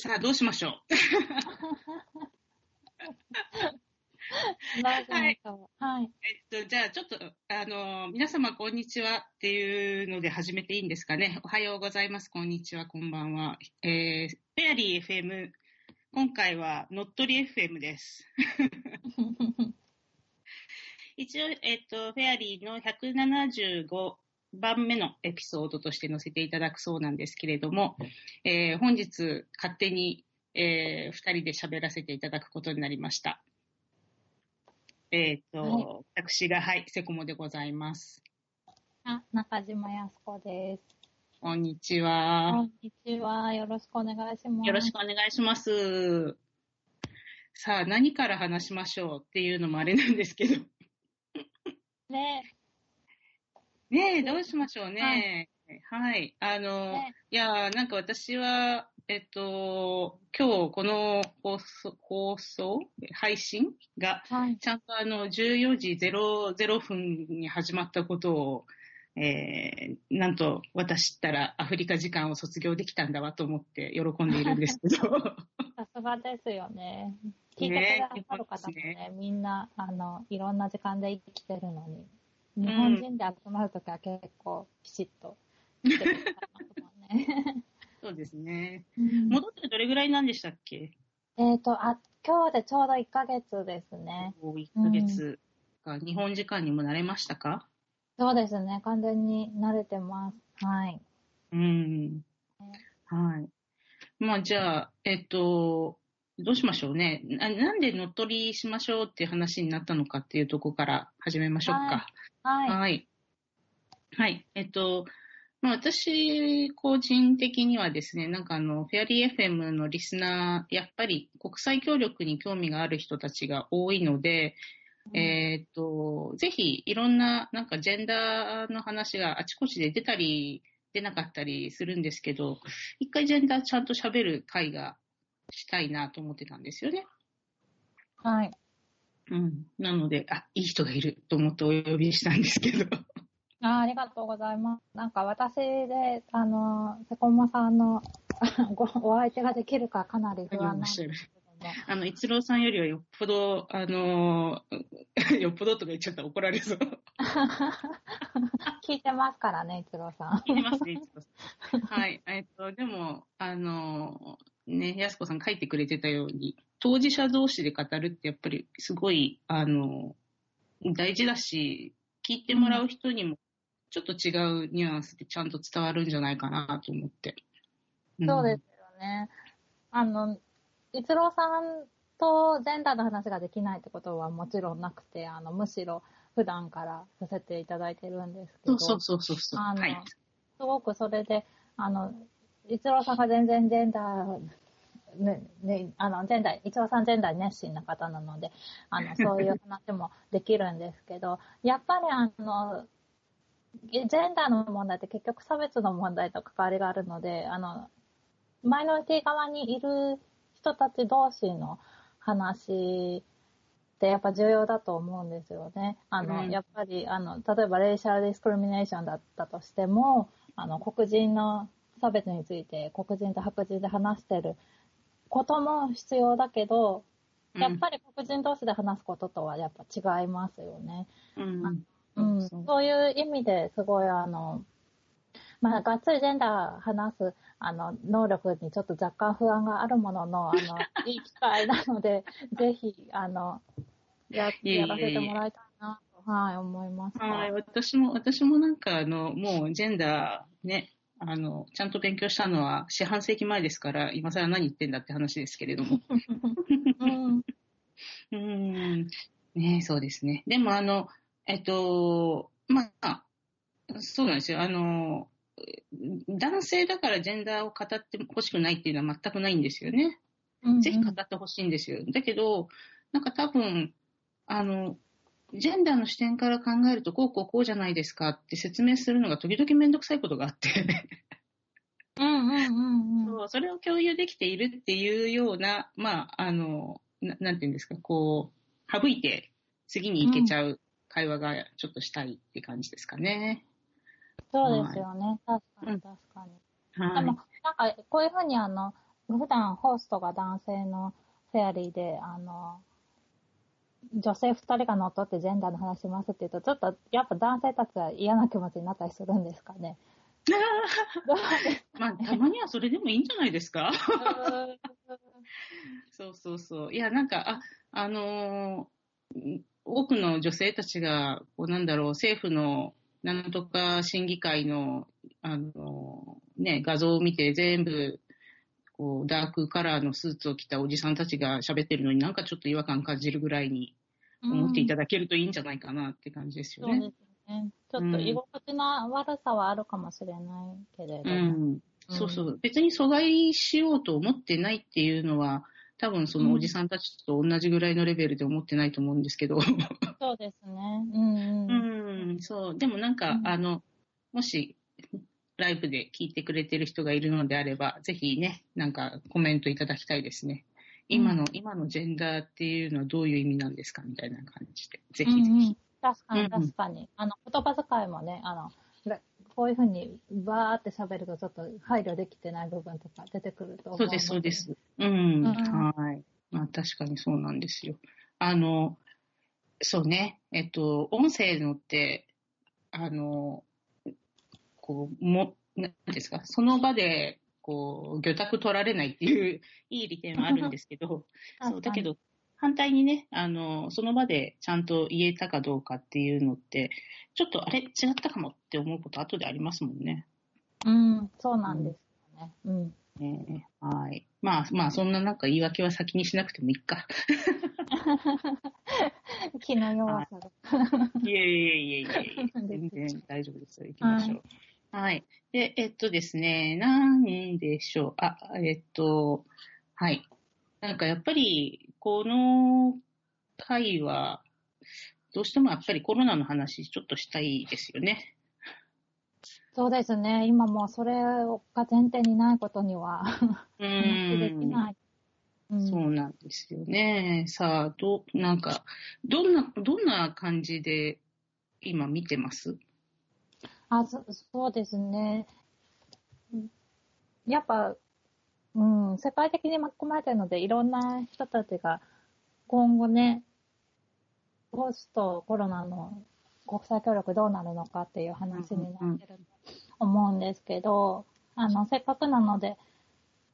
さあ、どうしましょう。はい。えっと、じゃあ、ちょっと、あの、皆様、こんにちはっていうので始めていいんですかね。おはようございます。こんにちは、こんばんは。えー、フェアリー FM、今回は、乗っ取り FM です。一応、えっと、フェアリーの175番目のエピソードとして載せていただくそうなんですけれども、えー本日、勝手に、えー二人で喋らせていただくことになりました。えっ、と、は私が、はい、セコモでございます。あ、中島康子です。こんにちこは。んにちは。よろしくお願いします。よろしくお願いします。さあ、何から話しましょうっていうのもあれなんですけど。ねねえ、どうしましょうね。はい。あの、ねいやー、なんか私は、えっと、今日この放送、放送？配信が、はい。ちゃんとあの、14時00分に始まったことを、えー、なんと私ったらアフリカ時間を卒業できたんだわと思って喜んでいるんですけど。さすがですよね。聞いてくださる方もね、ねみんな、あの、いろんな時間で生きてるのに、日本人で集まるときは結構きちっと来てくださいますもんね。そうですね。うん戻ってどれぐらいなんでしたっけ？えっ、と、あ、今日でちょうど1ヶ月ですね。1ヶ月か、日本時間にも慣れましたか？そうですね。完全に慣れてます。はい。うん。はい。まあじゃあ、えっと、どうしましょうね。ななんで乗っ取りしましょうっていう話になったのかっていうところから始めましょうか。はい。はい。はい。えっと、まあ、私、個人的にはですね、なんかあの、フェアリー FM のリスナー、やっぱり国際協力に興味がある人たちが多いので、えっと、ぜひ、いろんな、なんかジェンダーの話があちこちで出たり、出なかったりするんですけど、一回ジェンダーちゃんと喋る会がしたいなと思ってたんですよね。はい。うん。なので、あ、いい人がいると思ってお呼びしたんですけど。あありがとうございます。なんか私で、あの、セコマさんの ごお相手ができるかかなり不安なんですけども。あの、一郎さんよりはよっぽど、あのーよっぽどとか言っちゃったら怒られそう。聞いてますからね、一郎さん。聞いてますね、一郎さん。はい。えっと、でも、あのーね、やすこさん書いてくれてたように、当事者同士で語るってやっぱりすごい、あのー大事だし、聞いてもらう人にも、ちょっと違うニュアンスでちゃんと伝わるんじゃないかなと思って。んそうですよね。あの、一郎さんとジェンダーの話ができないってことはもちろんなくて、あの、むしろ普段からさせていただいてるんですけど。そうそうそうそうそう。あのはい。すごくそれで、あの、一郎さんが全然ジェンダー、ね、ね、あの、ジェンダー、一郎さんジェンダーに熱心な方なので、あの、そういう話もできるんですけど、やっぱりあの、ジェンダーの問題って結局差別の問題と関わりがあるので、あの、マイノリティ側にいる人たち同士の話ってやっぱ重要だと思うんですよね。あの、うんやっぱり、あの、例えばレイシャルディスクリミネーションだったとしても、あの、黒人の差別について黒人と白人で話してることも必要だけど、やっぱり黒人同士で話すこととはやっぱ違いますよね。うん、うん、そういう意味ですごいあの、まあ、がっつりジェンダー話す、あの、能力にちょっと若干不安があるものの、あの、いい機会なので、ぜひ、あの、や、いえいえいえ。やらせてもらいたいなと、はい、思いました。はい、私も、私もなんかあの、もうジェンダーね、あの、ちゃんと勉強したのは四半世紀前ですから、今更何言ってんだって話ですけれども。うん。うーん。ねそうですね。でもあの、えっと、まあ、そうなんですよ。あの、男性だからジェンダーを語ってほしくないっていうのは全くないんですよね。うんぜひ語ってほしいんですよ。だけど、なんか多分、あの、ジェンダーの視点から考えると、こうこうこうじゃないですかって説明するのが時々めんどくさいことがあって、うんうんうんうん。そうそれを共有できているっていうような、まあ、あの、ななんていうんですか、こう、省いて次に行けちゃう会話がちょっとしたいって感じですかね。そうですよね。確かうんに確かに。はい。でも、なんか、こういうふうにあの、普段ホストが男性のフェアリーで、あの、女性二人が乗っ取ってジェンダーの話しますって言うと、ちょっとやっぱ男性たちは嫌な気持ちになったりするんですかね。まあ、たまにはそれでもいいんじゃないですかそうそうそう。いや、なんか、あ、あのー、多くの女性たちが、こうなんだろう、政府のなんとか審議会の、あのー、ね、画像を見て全部、こう、ダークカラーのスーツを着たおじさんたちが喋ってるのになんかちょっと違和感感じるぐらいに思っていただけるといいんじゃないかなって感じですよね。そうですね。ちょっと居心地の悪さはあるかもしれないけれども。うん。そうそう。別に阻害しようと思ってないっていうのは、多分そのおじさんたちと同じぐらいのレベルで思ってないと思うんですけど。そうですね。うん、うん。うん、そう。でもなんか、うん、あの、もし、ライブで聞いてくれてる人がいるのであれば、ぜひね、なんかコメントいただきたいですね。今の、うん、今のジェンダーっていうのはどういう意味なんですか？みたいな感じで。ぜひぜひ。うんうん、確かに確かに。うん、あの、言葉遣いもね、あの、こういうふうにバーって喋るとちょっと配慮できてない部分とか出てくると思う。そうです、そうです。うん。うん、はい。まあ確かにそうなんですよ。あの、そうね。えっと、音声のって、あの、こう、も、なんですか、その場で、こう、魚拓取られないっていう いい利点はあるんですけど、そう、だけど、反対にね、あの、その場でちゃんと言えたかどうかっていうのって、ちょっとあれ違ったかもって思うこと後でありますもんね。うん、そうなんですよね。うん。ねはい。まあ、まあ、そんななんか言い訳は先にしなくてもいいか。気の弱さで。いえいえいえいえいえ。全然大丈夫ですよ。行きましょう。はい、はい。で、えっとですね、なんでしょう？あ、えっと、はい。なんかやっぱり、この回は、どうしてもやっぱりコロナの話ちょっとしたいですよね。そうですね。今もうそれが前提にないことには うん。できない。うん、そうなんですよね。さあ、ど、なんか、どんな、どんな感じで今見てます？あそ、そうですね。やっぱ、うん、世界的に巻き込まれてるので、いろんな人たちが今後ね、ポストコロナの国際協力どうなるのかっていう話になってると思うんですけど、あの、せっかくなので、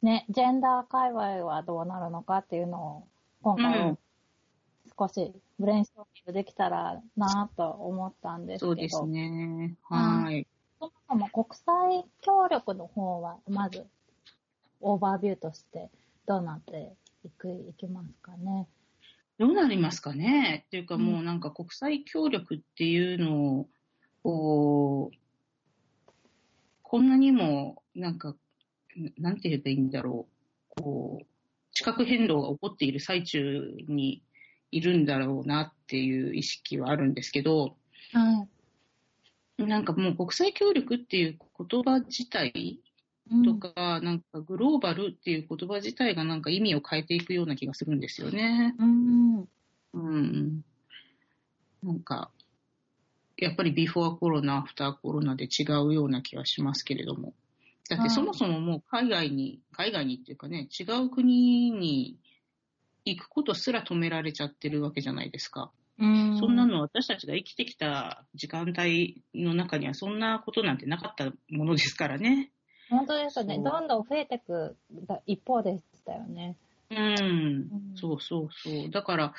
ね、ジェンダー界隈はどうなるのかっていうのを、今回、少しブレインストーミングできたらなと思ったんですけど。そうですね。はい。そもそも国際協力の方は、まず、オーバービューとしてどうなっていく、いきますかね。どうなりますかね？っていうかもうなんか国際協力っていうのを、こんなにも、なんか、なんて言えばいいんだろう。こう、地殻変動が起こっている最中にいるんだろうなっていう意識はあるんですけど、はい。なんかもう国際協力っていう言葉自体とか、うん、なんかグローバルっていう言葉自体がなんか意味を変えていくような気がするんですよね。うん。うん。なんか、やっぱりビフォーコロナ、アフターコロナで違うような気はしますけれども。だってそもそももう海外に、海外にっていうかね、違う国に行くことすら止められちゃってるわけじゃないですか。うん、そんなの私たちが生きてきた時間帯の中にはそんなことなんてなかったものですからね。本当ですね。どんどん増えていく一方でしたよね。うん、そうそうそう。だから、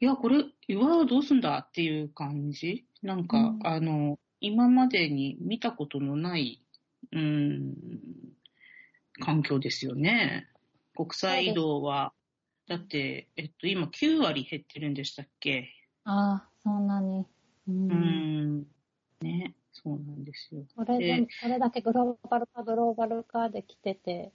いや、これ、岩はどうすんだっていう感じ？なんか、うん、あの、今までに見たことのない、うん、環境ですよね。国際移動は、だって、えっと、今9割減ってるんでしたっけ？ああ、そんなに。うん。うんね。そうなんですよ。それで、それだけグローバル化、グローバル化で来てて、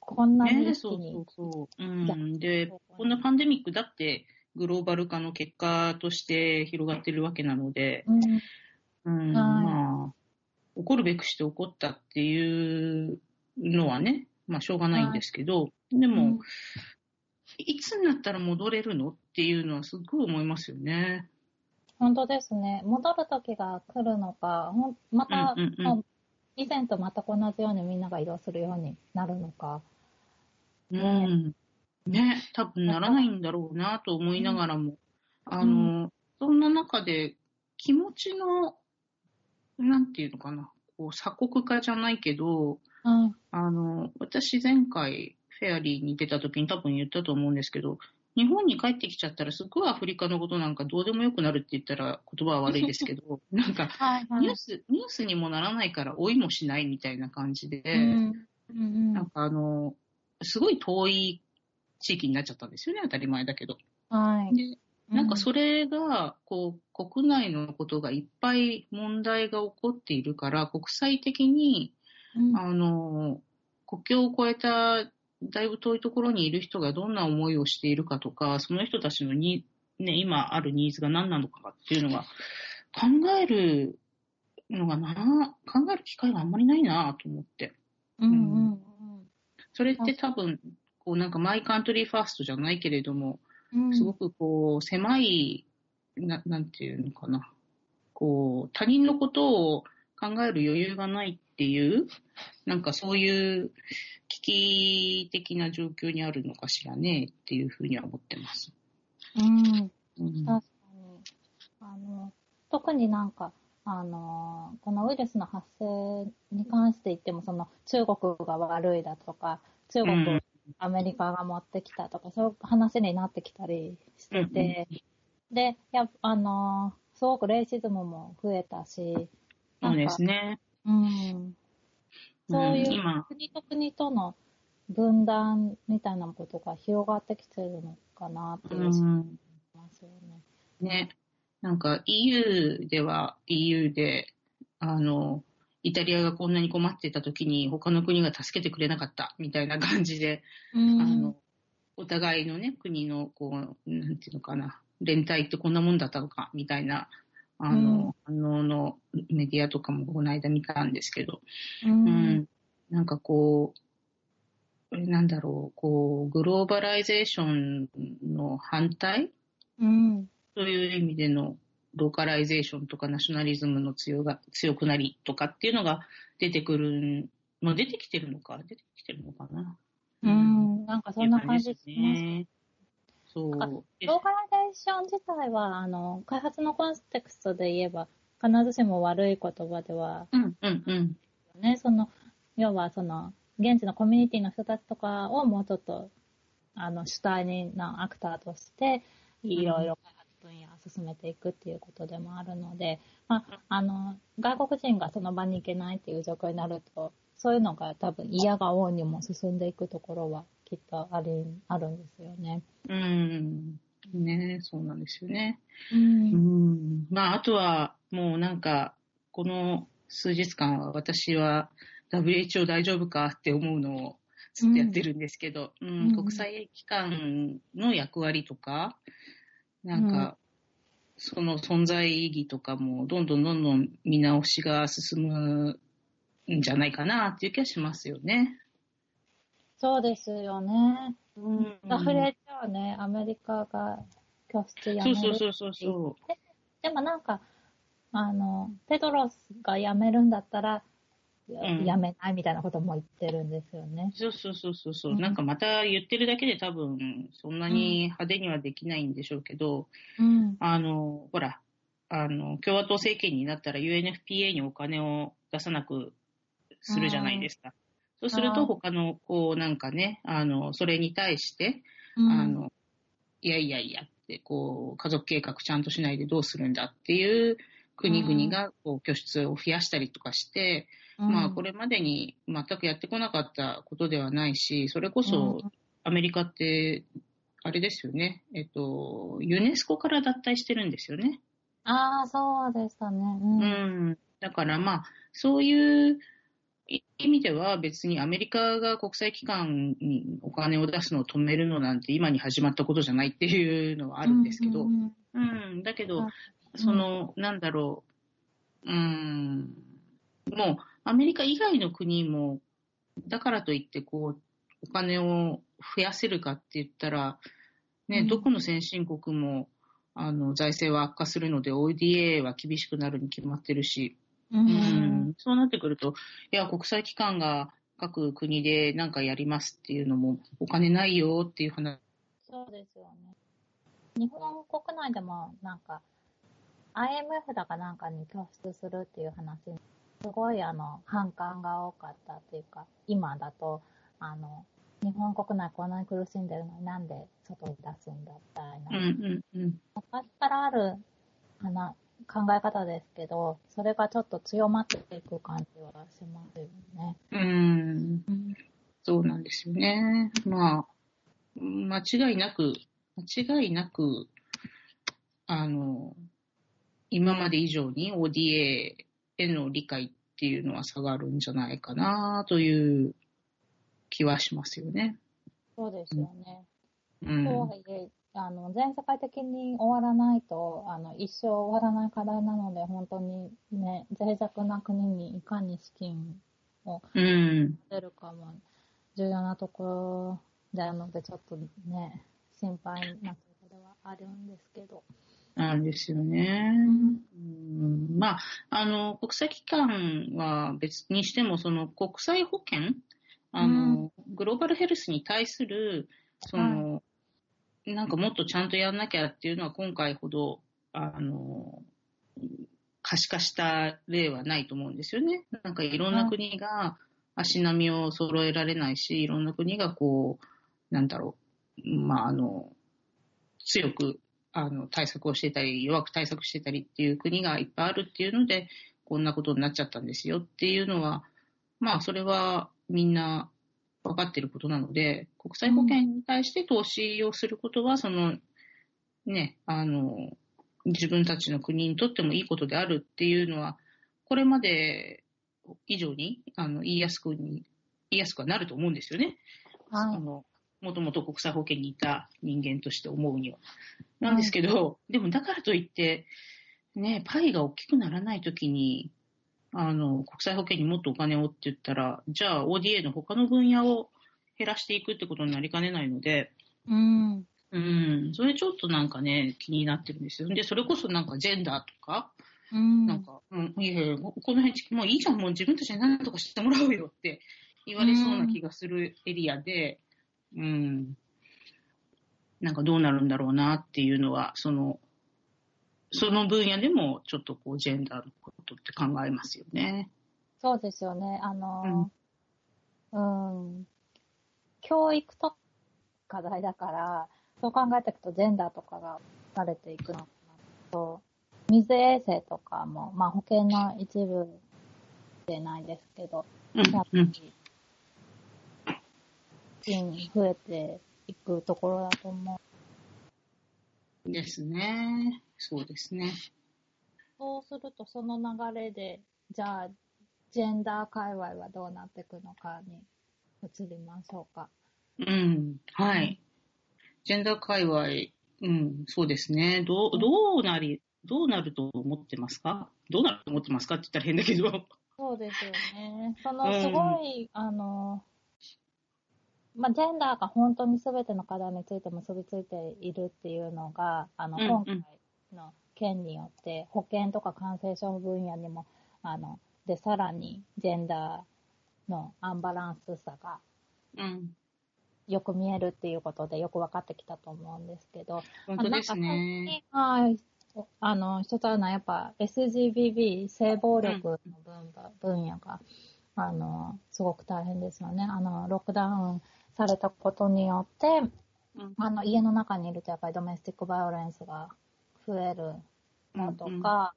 こんなにね、そうそうそう。うん。で、こんなパンデミックだってグローバル化の結果として広がってるわけなので、うん、うん、まあ、起こるべくして起こったっていうのはね、まあしょうがないんですけど、はい、でも、うん、いつになったら戻れるの？っていうのはすごい思いますよね。本当ですね。戻る時が来るのか、また、うんうんうん、以前と全く同じようにみんなが移動するようになるのか。うん。ね、多分ならないんだろうなと思いながらも、あの、そんな中で気持ちの、なんていうのかな、こう鎖国化じゃないけど、はい。あの、私前回フェアリーに出た時に多分言ったと思うんですけど、日本に帰ってきちゃったらすごいアフリカのことなんかどうでもよくなるって言ったら言葉は悪いですけど、なんか。ニュース、ニュースにもならないから追いもしないみたいな感じで、うん。うんなんかあの、すごい遠い地域になっちゃったんですよね、当たり前だけど。はい。でなんかそれが、こう、国内のことがいっぱい問題が起こっているから、国際的に、うん、あの、国境を越えた、だいぶ遠いところにいる人がどんな思いをしているかとか、その人たちのに、ね、今あるニーズが何なのかっていうのが、考えるのがな、考える機会があんまりないなと思って。うんうんうんそれって多分、こうなんかマイカントリーファーストじゃないけれども、うん。すごくこう、狭い、ななんていうのかな。こう、他人のことを考える余裕がないっていう、なんかそういう危機的な状況にあるのかしらねっていうふうには思ってます。うん。うん。確かに。あの、特になんか、あの、このウイルスの発生に関して言っても、その中国が悪いだとか、中国うんをアメリカが持ってきたとか、そういう話になってきたりしてて、で、やっあの、すごくレイシズムも増えたし、そうですね。うん。そういう国と国との分断みたいなことが広がってきてるのかなっていうう気がしん。ますよね。ね。なんか EU では EU で、あの、イタリアがこんなに困っていた時に他の国が助けてくれなかったみたいな感じで、うんあの、お互いのね、国の、こう、なんていうのかな、連帯ってこんなもんだったのか、みたいな、あの、反応のメディアとかもこの間見たんですけど、ううんん、なんかこう、なんだろう、こう、 globalization の反対うん。そういう意味での localization とかナショナリズムの強が強くなりとかっていうのが出てくる、まあ出てきてるのか、出てきてるのかな。うん。なんかそんな感じします。ね。そう。 localization 自体は、あの、開発のコンテクストで言えば、必ずしも悪い言葉ではうん、うん、うん。ね、その、要はその、現地のコミュニティの人たちとかをもうちょっと、あの、主体になアクターとして、いろいろ開発分野を進めていくっていうことでもあるので、まあ、あの、外国人がその場に行けないっていう状況になると、そういうのが多分嫌が王にも進んでいくところはきっとあり、あるんですよね。うん。ねそうなんですよね。う。うんん。まあ、あとは、もうなんか、この数日間は私は WHO 大丈夫かって思うのをずっとやってるんですけど、うんうん国際機関の役割とか、なんか、その存在意義とかも、どんどんどんどん見直しが進むんじゃないかなっていう気がしますよね。そうですよね。うん。WHO ね、アメリカが拠出やめるそうそうそうそうそでもなんか、あの、テドロスが辞めるんだったら、やめないみたいなことも言ってるんですよねう。。そうそうそうそうそう、うんなんかまた言ってるだけで多分、そんなに派手にはできないんでしょうけど、うん。あの、ほら、あの、共和党政権になったら UNFPA にお金を出さなくするじゃないですか。そうすると他の、こうなんかね、あの、それに対して、うんあの、いやいやいやって、こう、家族計画ちゃんとしないでどうするんだっていう国々が、こう、拠出を増やしたりとかして、まあ、これまでに全くやってこなかったことではないし、それこそ、アメリカって、あれですよね、えっと、ユネスコから脱退してるんですよね。ああ、そうでしたね。うん。うん。だからまあ、そういう意味では別にアメリカが国際機関にお金を出すのを止めるのなんて今に始まったことじゃないっていうのはあるんですけど、ううん、んだけどあ、その、なんだろう、うん、もうアメリカ以外の国も、だからといってこう、お金を増やせるかって言ったら、ね、うん。どこの先進国も、あの、財政は悪化するので、ODA は厳しくなるに決まってるし、ううんん、そうなってくると、いや、国際機関が各国で何かやりますっていうのも、お金ないよっていう話。そうですよね。日本国内でもなんか、IMF だかなんかに拠出するっていう話、すごいあの、反感が多かったっていうか、今だと、あの、日本国内こんなに苦しんでるのになんで外に出すんだみたいな。うんうんうん。昔からあるあの考え方ですけど、それがちょっと強まっていく感じはしますよね。うん。そうなんですよね。まあ、間違いなく、間違いなく、あの、今まで以上に ODA への理解っていうのは下がるんじゃないかなという気はしますよね。そうですよね。うん。とはいえ、あの、全世界的に終わらないと、あの、一生終わらない課題なので、本当にね、脆弱な国にいかに資金をうん。出るかも重要なところなので、ちょっとね、心配なところではあるんですけど。なんですよね。うん、まあ、あの、国際機関は別にしても、その国際保険、あの、グローバルヘルスに対する、その、なんかもっとちゃんとやんなきゃっていうのは今回ほど、あの、可視化した例はないと思うんですよね。なんかいろんな国が足並みを揃えられないし、いろんな国がこう、なんだろう、まあ、あの、強くあの対策をしてたり、弱く対策してたりっていう国がいっぱいあるっていうので、こんなことになっちゃったんですよっていうのは、まあ、それはみんな分かっていることなので、国際保険に対して投資をすることは、その、ね、あの、自分たちの国にとってもいいことであるっていうのは、これまで以上にあの言いやすくに、言いやすくはなると思うんですよね。はいあのもともと国際保険にいた人間として思うには。なんですけど、でもだからといって、ね、パイが大きくならないときに、あの、国際保険にもっとお金をって言ったら、じゃあ ODA の他の分野を減らしていくってことになりかねないので、うん。うん、それちょっとなんかね、気になってるんですよ。で、それこそなんかジェンダーとか、うん。なんか、うん、いやいや、この辺、もういいじゃん、もう自分たちで何とかしてもらうよって言われそうな気がするエリアで、うん、なんかどうなるんだろうなっていうのは、その、その分野でもちょっとこう、ジェンダーのことって考えますよね。そうですよね。あの、うん、教育と課題だから、そう考えていくとジェンダーとかがされていくのかなと、水衛生とかも、まあ保険の一部でないですけど、うんやっぱうんり、うん、増えていくところだと思う。ですね。そうですね。そうすると、その流れで、じゃあ、ジェンダー界隈はどうなっていくのかに移りましょうか。うん、はい。ジェンダー界隈、うん、そうですね。どう、どうなり、どうなると思ってますか？どうなると思ってますかって言ったら変だけど。そうですよね。そうんのすごい、あの、まあ、ジェンダーが本当に全ての課題について結びついているっていうのが、あの、うんうん今回の件によって、保険とか感染症分野にも、あの、で、さらにジェンダーのアンバランスさがうん。よく見えるっていうことでよく分かってきたと思うんですけど、本当ですね。はい。あの、一つあるのはやっぱ SGBB、性暴力の分,、分野が、あの、すごく大変ですよね。あの、ロックダウンされたことによって、うんあの、家の中にいるとやっぱりドメスティックバイオレンスが増えるのとか、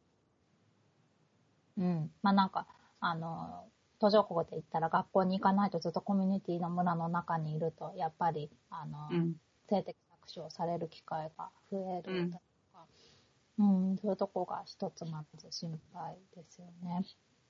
うん、まあなんか、あの、途上国で言ったら学校に行かないとずっとコミュニティの村の中にいると、やっぱり、あの、うん。性的搾取をされる機会が増えるうんとか、うん、そういうとこが一つまず心配ですよね。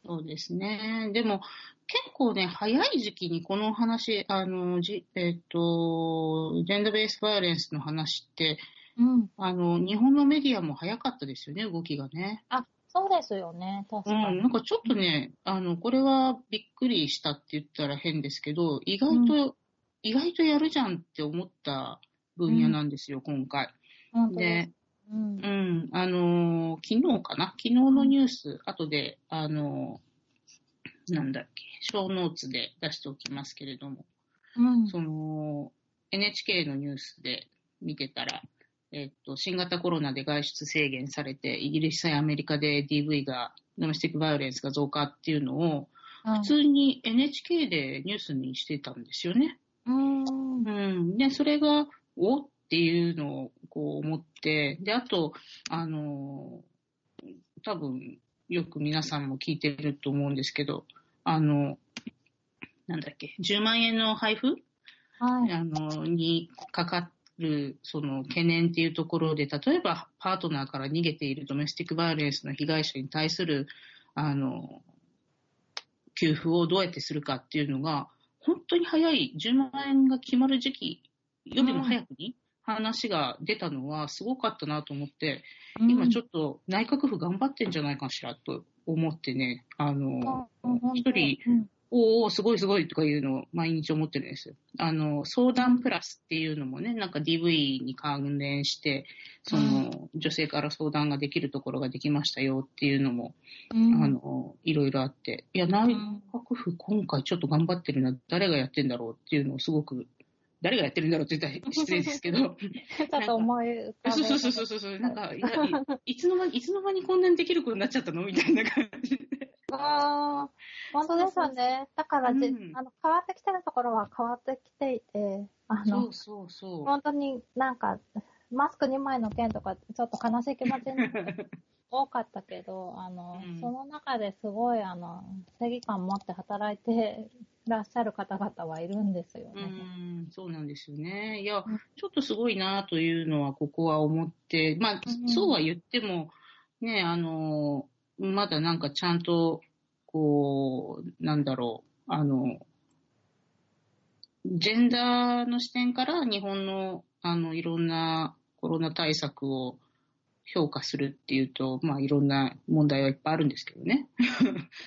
そうですね。でも、結構ね、早い時期にこの話、あの、じえっ、と、ジェンダーベースバイオレンスの話って、うん。あの、日本のメディアも早かったですよね、動きがね。あ、そうですよね。確うん、かに。なんかちょっとね、あの、これはびっくりしたって言ったら変ですけど、意外と、意外とやるじゃんって思った分野なんですよ、今回。本当で。うんう。ん、あのー昨日かな？昨日のニュース、後で、あのーなんだっけ、小ノーツで出しておきますけれども、うん。その、NHK のニュースで見てたら、えっと、新型コロナで外出制限されて、イギリスやアメリカで DV が、ドメスティックバイオレンスが増加っていうのを、普通に NHK でニュースにしてたんですよね。うん。うん。で、それが、お？っていうのをこう思って、で、あと、あの、多分、よく皆さんも聞いてると思うんですけど、あの、なんだっけ、10万円の配布？はい。あの、にかかる、その懸念っていうところで、例えばパートナーから逃げているドメスティックバイオレンスの被害者に対する、あの、給付をどうやってするかっていうのが、本当に早い、10万円が決まる時期よりも早くに話が出たのはすごかったなと思って、今ちょっっと内閣府頑張ってんじゃないかしらと思ってね、あの、一人、おーおー、すごいすごいとかいうのを毎日思ってるんですよ。あの、相談プラスっていうのもね、なんか DV に関連して、その、女性から相談ができるところができましたよっていうのも、あの、いろいろあって、いや、内閣府今回ちょっと頑張ってるな、誰がやってんだろうっていうのをすごく、誰がやってるんだろうって言ったら失礼ですけど、ちょっと思い浮かべそうそうそうそうそう、なんか、いつの間に、いつの間にこんなにできることになっちゃったの？みたいな感じ。で。ああ、本当ですよね。だからじ、うんあの、変わってきてるところは変わってきていて、あのそう、そうそう。本当になんか、マスク2枚の件とか、ちょっと悲しい気持ちに 多かったけど、あの、うんその中ですごい、あの、正義感持って働いてらっしゃる方々はいるんですようね。ん、そうなんですよね。いやうん、ちょっとすごいなというのは、ここは思って、まあ、うんそうは言っても、ね、あの、まだなんかちゃんと、こう、なんだろう、あの、ジェンダーの視点から日本の、あの、いろんなコロナ対策を評価するっていうと、まあ、いろんな問題はいっぱいあるんですけどね。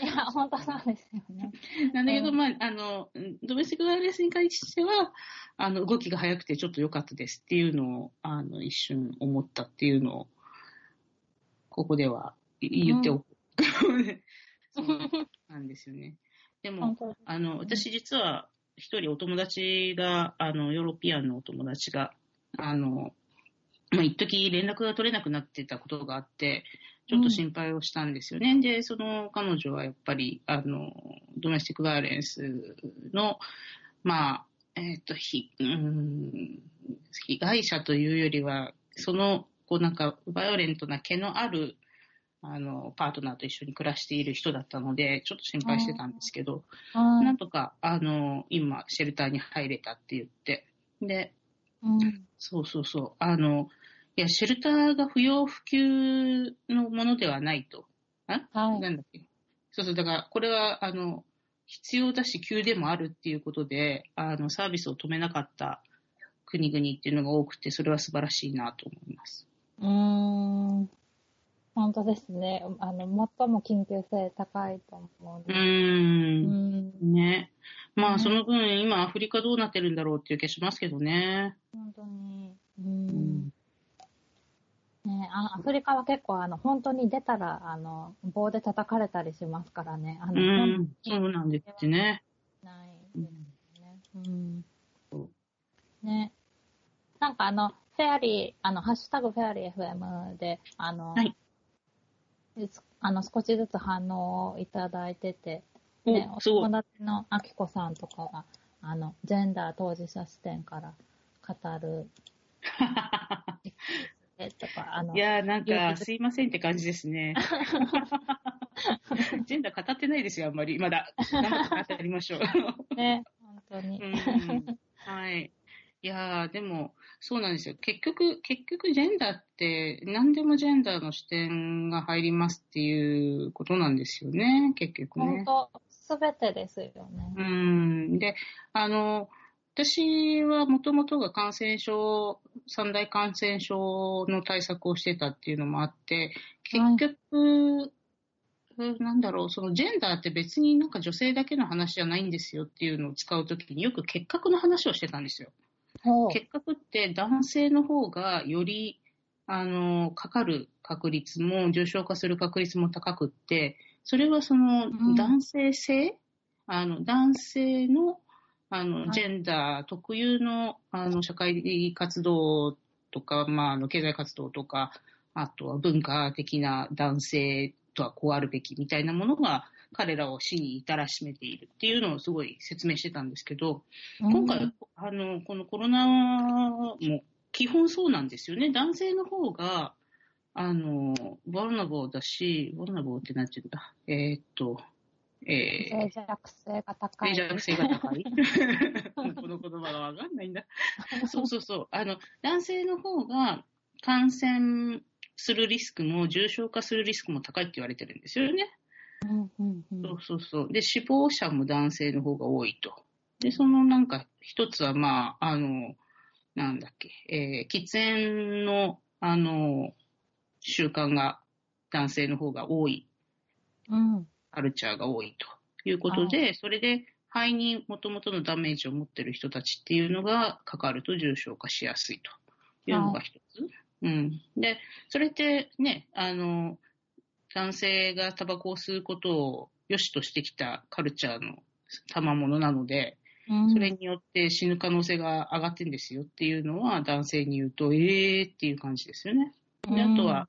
いや、本当そうですよね。なんだけど、うんまあ、あの、ドメスティックバイオレンスに関しては、あの、動きが早くてちょっと良かったですっていうのを、あの、一瞬思ったっていうのを、ここではい言っておく。そうなんですよね。でも、あの、私実は一人お友達が、あの、ヨーロピアンのお友達が、あの、まあ、一時連絡が取れなくなってたことがあって、ちょっと心配をしたんですよね。で、その彼女はやっぱり、あの、ドメスティックバイオレンスの、まあ、えっ、と、ひ、うん、被害者というよりは、その、こうなんか、バイオレントな毛のある、あの、パートナーと一緒に暮らしている人だったので、ちょっと心配してたんですけど、はいなんとか、あの、今、シェルターに入れたって言って。で、うんそうそうそう。あの、いや、シェルターが不要不急のものではないと。あ？はいなんだっけ？そうそう。だから、これは、あの、必要だし、急でもあるっていうことで、あの、サービスを止めなかった国々っていうのが多くて、それは素晴らしいなと思います。うーん。本当ですね。あの、最も緊急性高いと思うんうん。ん。ね。まあ、ねその分、今、アフリカどうなってるんだろうっていう気がしますけどね。本当に。う。うんん。ねあアフリカは結構、あの、本当に出たら、あの、棒で叩かれたりしますからね。あうの、ん。そうなんですね。ないうんですね。うんそ。ね。なんかあの、フェアリー、あの、ハッシュタグフェアリー FM で、あの、はいすあの、少しずつ反応をいただいてて、おね、お友達のあきこさんとかが、あの、ジェンダー当事者視点から語る、え とか、あのい、やーなんか、すいませんって感じですね。ジェンダー語ってないですよ、あんまり。まだ。頑張って語りましょう。ね、本当に。うんはい。いやーでも、そうなんですよ。結局、結局、ジェンダーって、何でもジェンダーの視点が入りますっていうことなんですよね、結局ね本。当、すべてですよね。うん。で、あの、私はもともとが感染症、三大感染症の対策をしてたっていうのもあって、結局、なんだろう、そのジェンダーって別になんか女性だけの話じゃないんですよっていうのを使うときによく結核の話をしてたんですよ。結核って男性の方がより、あの、かかる確率も、重症化する確率も高くって、それはそのうん。男性性、あの、男性の、あの、はい。ジェンダー特有の、あの、社会活動とか、まあ、あの、経済活動とか、あとは文化的な男性とはこうあるべきみたいなものが、彼らを死に至らしめているっていうのをすごい説明してたんですけど、今回、あの、このコロナも基本そうなんですよね。男性の方が、あの、ワルナボーだし、ワルナボーってなんて言うんだ？えーっと、え脆弱性が高ー、い。脆弱性が高い。この言葉がわかんないんだ。そうそうそう。あの、男性の方が感染するリスクも重症化するリスクも高いって言われてるんですよね。うんうんうんそうそうそう。で、死亡者も男性の方が多いと。で、そのなんか一つはまあ、あの、なんだっけ、えー喫煙の、あの、習慣が男性の方が多い、うんカルチャーが多いということで、それで肺にもともとのダメージを持ってる人たちっていうのがかかると重症化しやすいというのが一つ。うん。で、それってね、あの、男性がタバコを吸うことを良しとしてきたカルチャーの賜物なので、うんそれによって死ぬ可能性が上がってんですよっていうのは男性に言うと、ええーっていう感じですよね。であとは、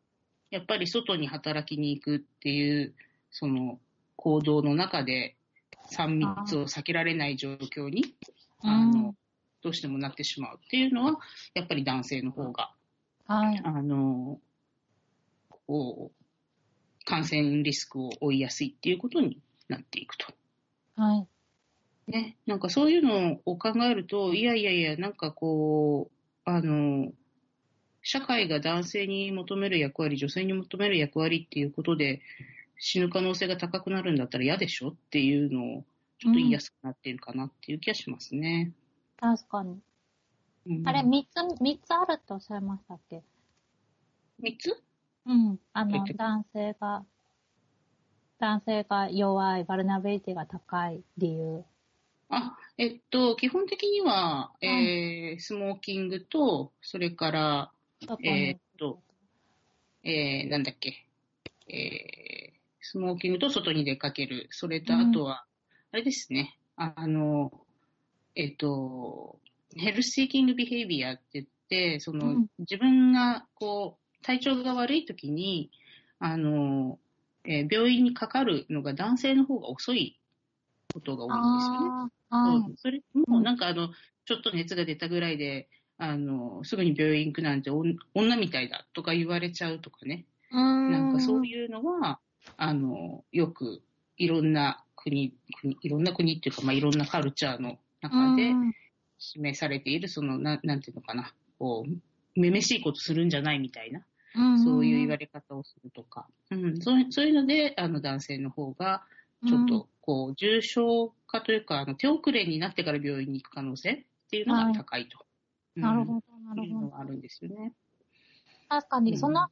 やっぱり外に働きに行くっていう、その行動の中で3密を避けられない状況に、うんあの、どうしてもなってしまうっていうのは、やっぱり男性の方が、はい。あの、こう、感染リスクを負いやすいっていうことになっていくと。はい。ね、なんかそういうのを考えると、いやいやいや、なんかこう、あの、社会が男性に求める役割、女性に求める役割っていうことで、死ぬ可能性が高くなるんだったら嫌でしょっていうのを、ちょっと言いやすくなっているかなっていう気がしますね。確かに。うんあれ、三つ、三つあるっておっしゃいましたっけ？三つ？うん。あのえっ、と男性が、男性が弱い、バルナビリティが高い理由。あ、えっと、基本的には、えースモーキングと、それから、えーっと、えー、なんだっけ、えー、スモーキングと外に出かける。それと、うん。あとは、あれですね、ああの、えーっと、ヘルスシーキングビヘイビアって言って、その、うん。自分が、こう、体調が悪い時に、あの、えー病院にかかるのが男性の方が遅いことが多いんですよね。それもなんかあの、ちょっと熱が出たぐらいで、あの、すぐに病院行くなんて女みたいだとか言われちゃうとかね。ななんかそういうのは、あの、よくいろんな国、国いろんな国っていうか、まあ、いろんなカルチャーの中で示されている、その、なんなんていうのかな、こう、めめしいことするんじゃないみたいな、そういう言われ方をするとか、うん、そうそういうので、あの、男性の方が、ちょっと、こう、重症化というか、あの手遅れになってから病院に行く可能性っていうのが高いと。うん。なるほど、なるほど。あるんですよね。確かに、うんその、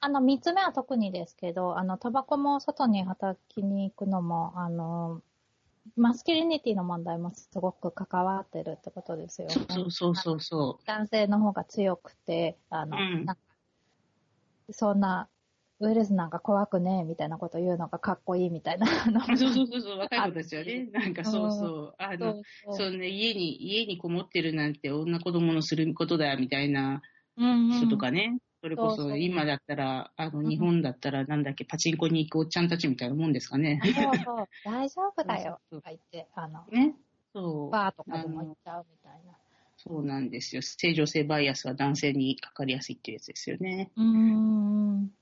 あの、三つ目は特にですけど、あの、タバコも外に働きに行くのも、あの、マスキュリニティの問題もすごく関わってるってことですよね。そうそうそうそうそ男性の方が強くて、あの、うんなんかそんな、ウイルスなんか怖くねえみたいなこと言うのがかっこいいみたいな。そうそうそうそう、若い子たちはね、なんかそうそう、あの、そうね、家に、家にこもってるなんて女子供のすることだよみたいなうんうん人とかね。それこそうそうそ今だったら、あの、ん日本だったらなんだっけ、パチンコに行くおっちゃんたちみたいなもんですかね。そうそう、大丈夫だよとか言って、あの、ね。そう。バーとかでも行っちゃうみたいな。そうなんですよ。正常性バイアスは男性にかかりやすいっていうやつですよね。うーん。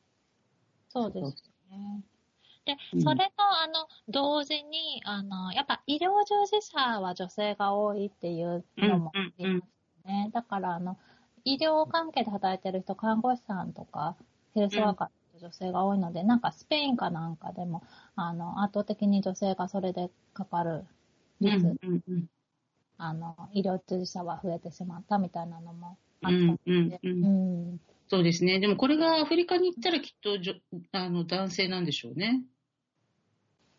そうですよね。で、うんそれと、あの、同時に、あの、やっぱ医療従事者は女性が多いっていうのもありますね。だから、あの、医療関係で働いてる人、看護師さんとか、ヘルスワーカー女性が多いので、なんかスペインかなんかでも、あの、圧倒的に女性がそれでかかる率、うんうんうんあの、医療従事者は増えてしまったみたいなのもあったうんので、うんうんうんそうですね。でもこれがアフリカに行ったらきっとじょあの男性なんでしょうね。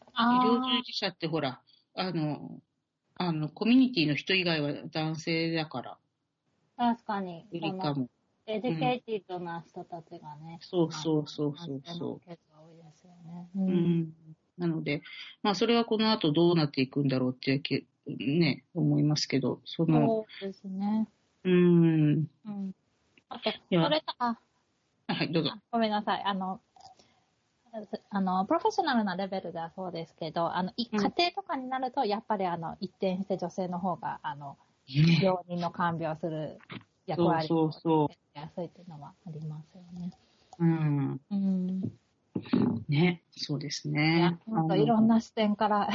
医あ療従事者ってほら、あの、あの、コミュニティの人以外は男性だから、あ、確かに。アフリカも。 educated な人たちがね。そうそうそうそうそのケースが多いですよね。う。ううんん。なので、まあ、それはこの後どうなっていくんだろうってけ、ね、思いますけど、その、そうですね。うーん、うん。あと、やそれと、あ、はいはい、どうぞあ。ごめんなさい。あの、あの、プロフェッショナルなレベルではそうですけど、あの、家庭とかになると、やっぱりあの、一転して女性の方が、あの、ね病人の看病する役割そうそうそうをやすいっていうのはありますよね。うん。うん。ね、そうですね。、本当いろんな視点から。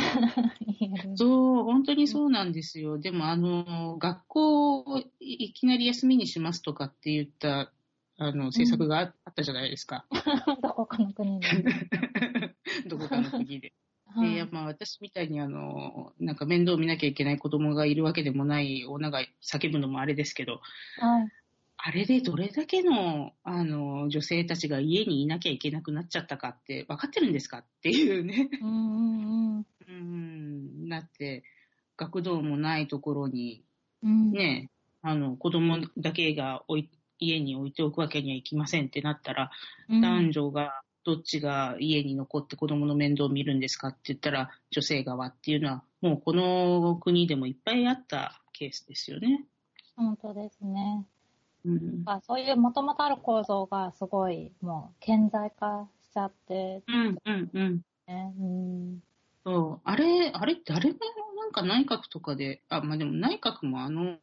そう、本当にそうなんですよ。でも、あの、学校をいきなり休みにしますとかって言った、あの、政策がああったじゃないですか。どこかの国で。どこかの国で。はいでいや、まあ、私みたいに、あの、なんか面倒見なきゃいけない子供がいるわけでもない女が叫ぶのもあれですけど、はい。あれでどれだけの、あの、女性たちが家にいなきゃいけなくなっちゃったかって分かってるんですかっていうね。うんうんうん。うん。だって、学童もないところに、うん。ね、あの、子供だけが家に置いておくわけにはいきませんってなったら、うん男女が、どっちが家に残って子供の面倒を見るんですかって言ったら、女性側っていうのは、もうこの国でもいっぱいあったケースですよね。本当ですね。うん。あそういう元々ある構造がすごいもう顕在化しちゃってうん、うん、うん。ね。うん。そう。あれ、あれ、誰もなんか内閣とかで、あ、まあ、でも内閣もあの、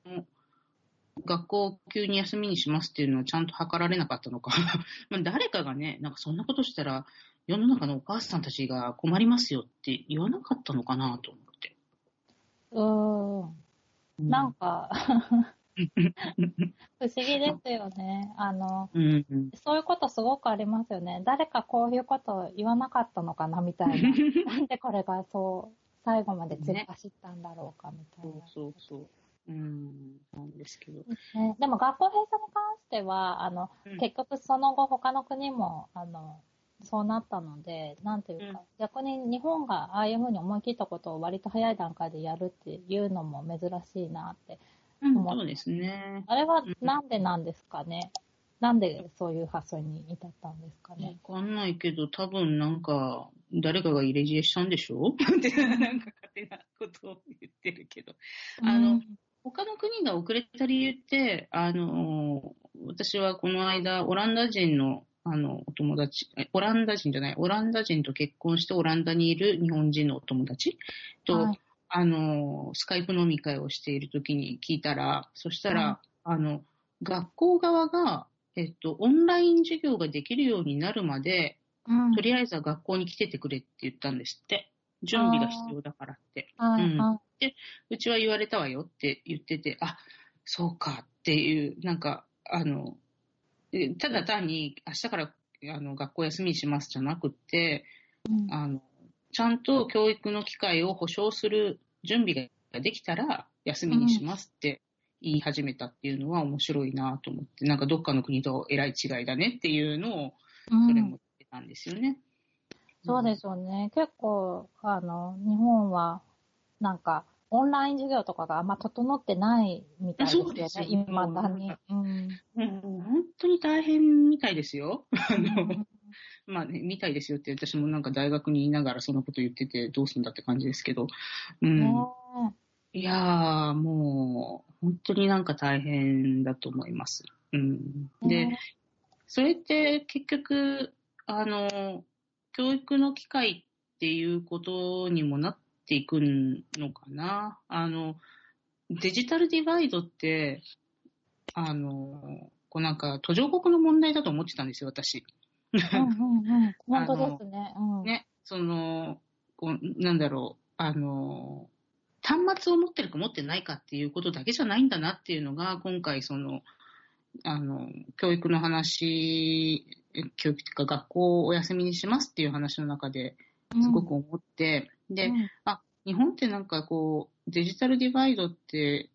学校を急に休みにしますっていうのはちゃんと図られなかったのか。まあ誰かがね、なんかそんなことしたら、世の中のお母さんたちが困りますよって言わなかったのかなと思って。うーん。なんか、不思議ですよね。あの、うん、うん。そういうことすごくありますよね。誰かこういうこと言わなかったのかなみたいな。なん。でこれがそう、最後まで突っ走ったん。だろうかみたそう。そうそう。うん、なん。ですけど。ね、でも学校閉鎖に関しては、あの、うん。結局その後他の国も、あの、そうなったので、なん。ていうか、うん。逆に日本がああいうふうに思い切ったことを割と早い段階でやるっていうのも珍しいなって。うん、そうですね。あれはうん。なんでなんですかね、なんでそういう発想に至ったんですかね？わかんないけど、多分なんか、誰かが入れ知恵したんでしょ？って、なんか勝手なことを言ってるけど。あの他の国が遅れた理由って、あの、私はこの間、オランダ人の、あの、お友達、えオランダ人じゃない、オランダ人と結婚してオランダにいる日本人のお友達と、はいあの、スカイプ飲み会をしている時に聞いたら、そしたら、あの、学校側が、えっと、オンライン授業ができるようになるまで、うん。とりあえずは学校に来ててくれって言ったんですって。準備が必要だからって。うん。はい。はうちは言われたわよって言ってて、あ、そうかっていう、なんか、あの、えただ単に明日からあの学校休みにしますじゃなくって、いうん。あの、ちゃんと教育の機会を保障する準備ができたら休みにしますって言い始めたっていうのは面白いなと思って、なんかどっかの国とえらい違いだねっていうのを、うんそれも言ってたんですよね。そうですよね。結構、あの、日本は、なんか、オンライン授業とかがあんま整ってないみたいですよねそうですよ、未だに。うん。もう本当に大変みたいですよ。あの、まあね、みたいですよって私もなんか大学にいながらそんなこと言っててどうすんだって感じですけど。うん。ねいやー、もう、本当になんか大変だと思います。うん。で、ねそれって結局、あの、教育の機会っていうことにもなっていくのかな。あの、デジタルディバイドって、あの、こうなんか途上国の問題だと思ってたんですよ、私。うんうんうん。本当ですね。うん。ね、その、こうなんだろう、あの、端末を持ってるか持ってないかっていうことだけじゃないんだなっていうのが、今回その、あの、教育の話、え教育っていうか学校をお休みにしますっていう話の中ですごく思って、で、うんあ、日本ってなんかこう、デジタルディバイドって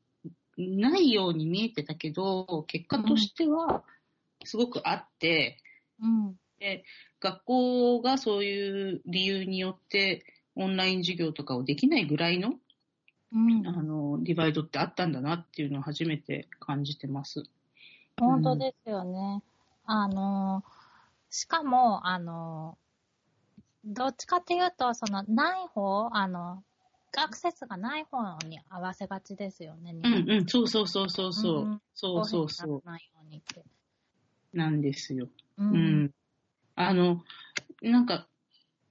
ないように見えてたけど、結果としてはすごくあって、うん。で、学校がそういう理由によってオンライン授業とかをできないぐらいの、うん。あの、ディバイドってあったんだなっていうのを初めて感じてます。本当ですよね。あの、しかも、あの、どっちかっていうと、その、ない方、あの、アクセスがない方に合わせがちですよね。うんうん、そうそうそうそうそう。うんそうそうそう。ないようにって。なんですよ。ううん。あの、なんか、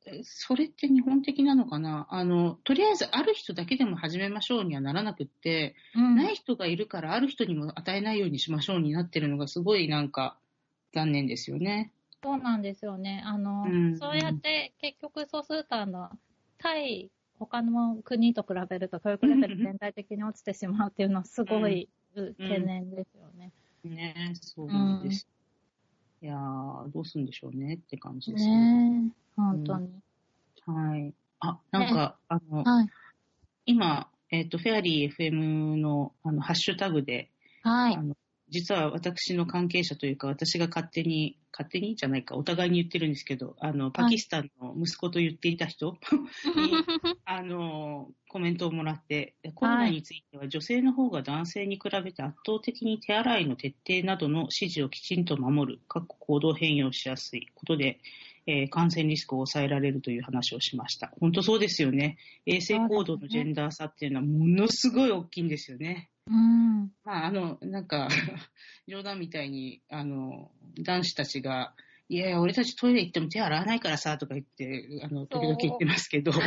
えそれって日本的なのかな？あの、とりあえずある人だけでも始めましょうにはならなくって、うんない人がいるからある人にも与えないようにしましょうになってるのがすごいなんか残念ですよね。そうなんですよね。あの、うんそうやって結局そうすると、あの、対他の国と比べると教育レベル全体的に落ちてしまうっていうのはすごい、う懸念ですよね。ねそうなんです。いやー、どうするんでしょうねって感じですね。ねえ、本当に。はい。あ、なんか、あの、はい。今、えっ、と、フェアリー FM の、あの、ハッシュタグで、はいあ。の、実は私の関係者というか、私が勝手に、勝手にじゃないか、お互いに言ってるんですけど、あの、パキスタンの息子と言っていた人に、あの、コメントをもらって、コロナについては女性の方が男性に比べて圧倒的に手洗いの徹底などの指示をきちんと守る、各行動変容しやすいことで、えー感染リスクを抑えられるという話をしました。本当そうですよね。衛生行動のジェンダー差っていうのはものすごい大きいんですよね。うん。まあ、あの、なんか、冗談みたいに、あの、男子たちが、いやいや、俺たちトイレ行っても手洗わないからさ、とか言って、あの、時々言ってますけど。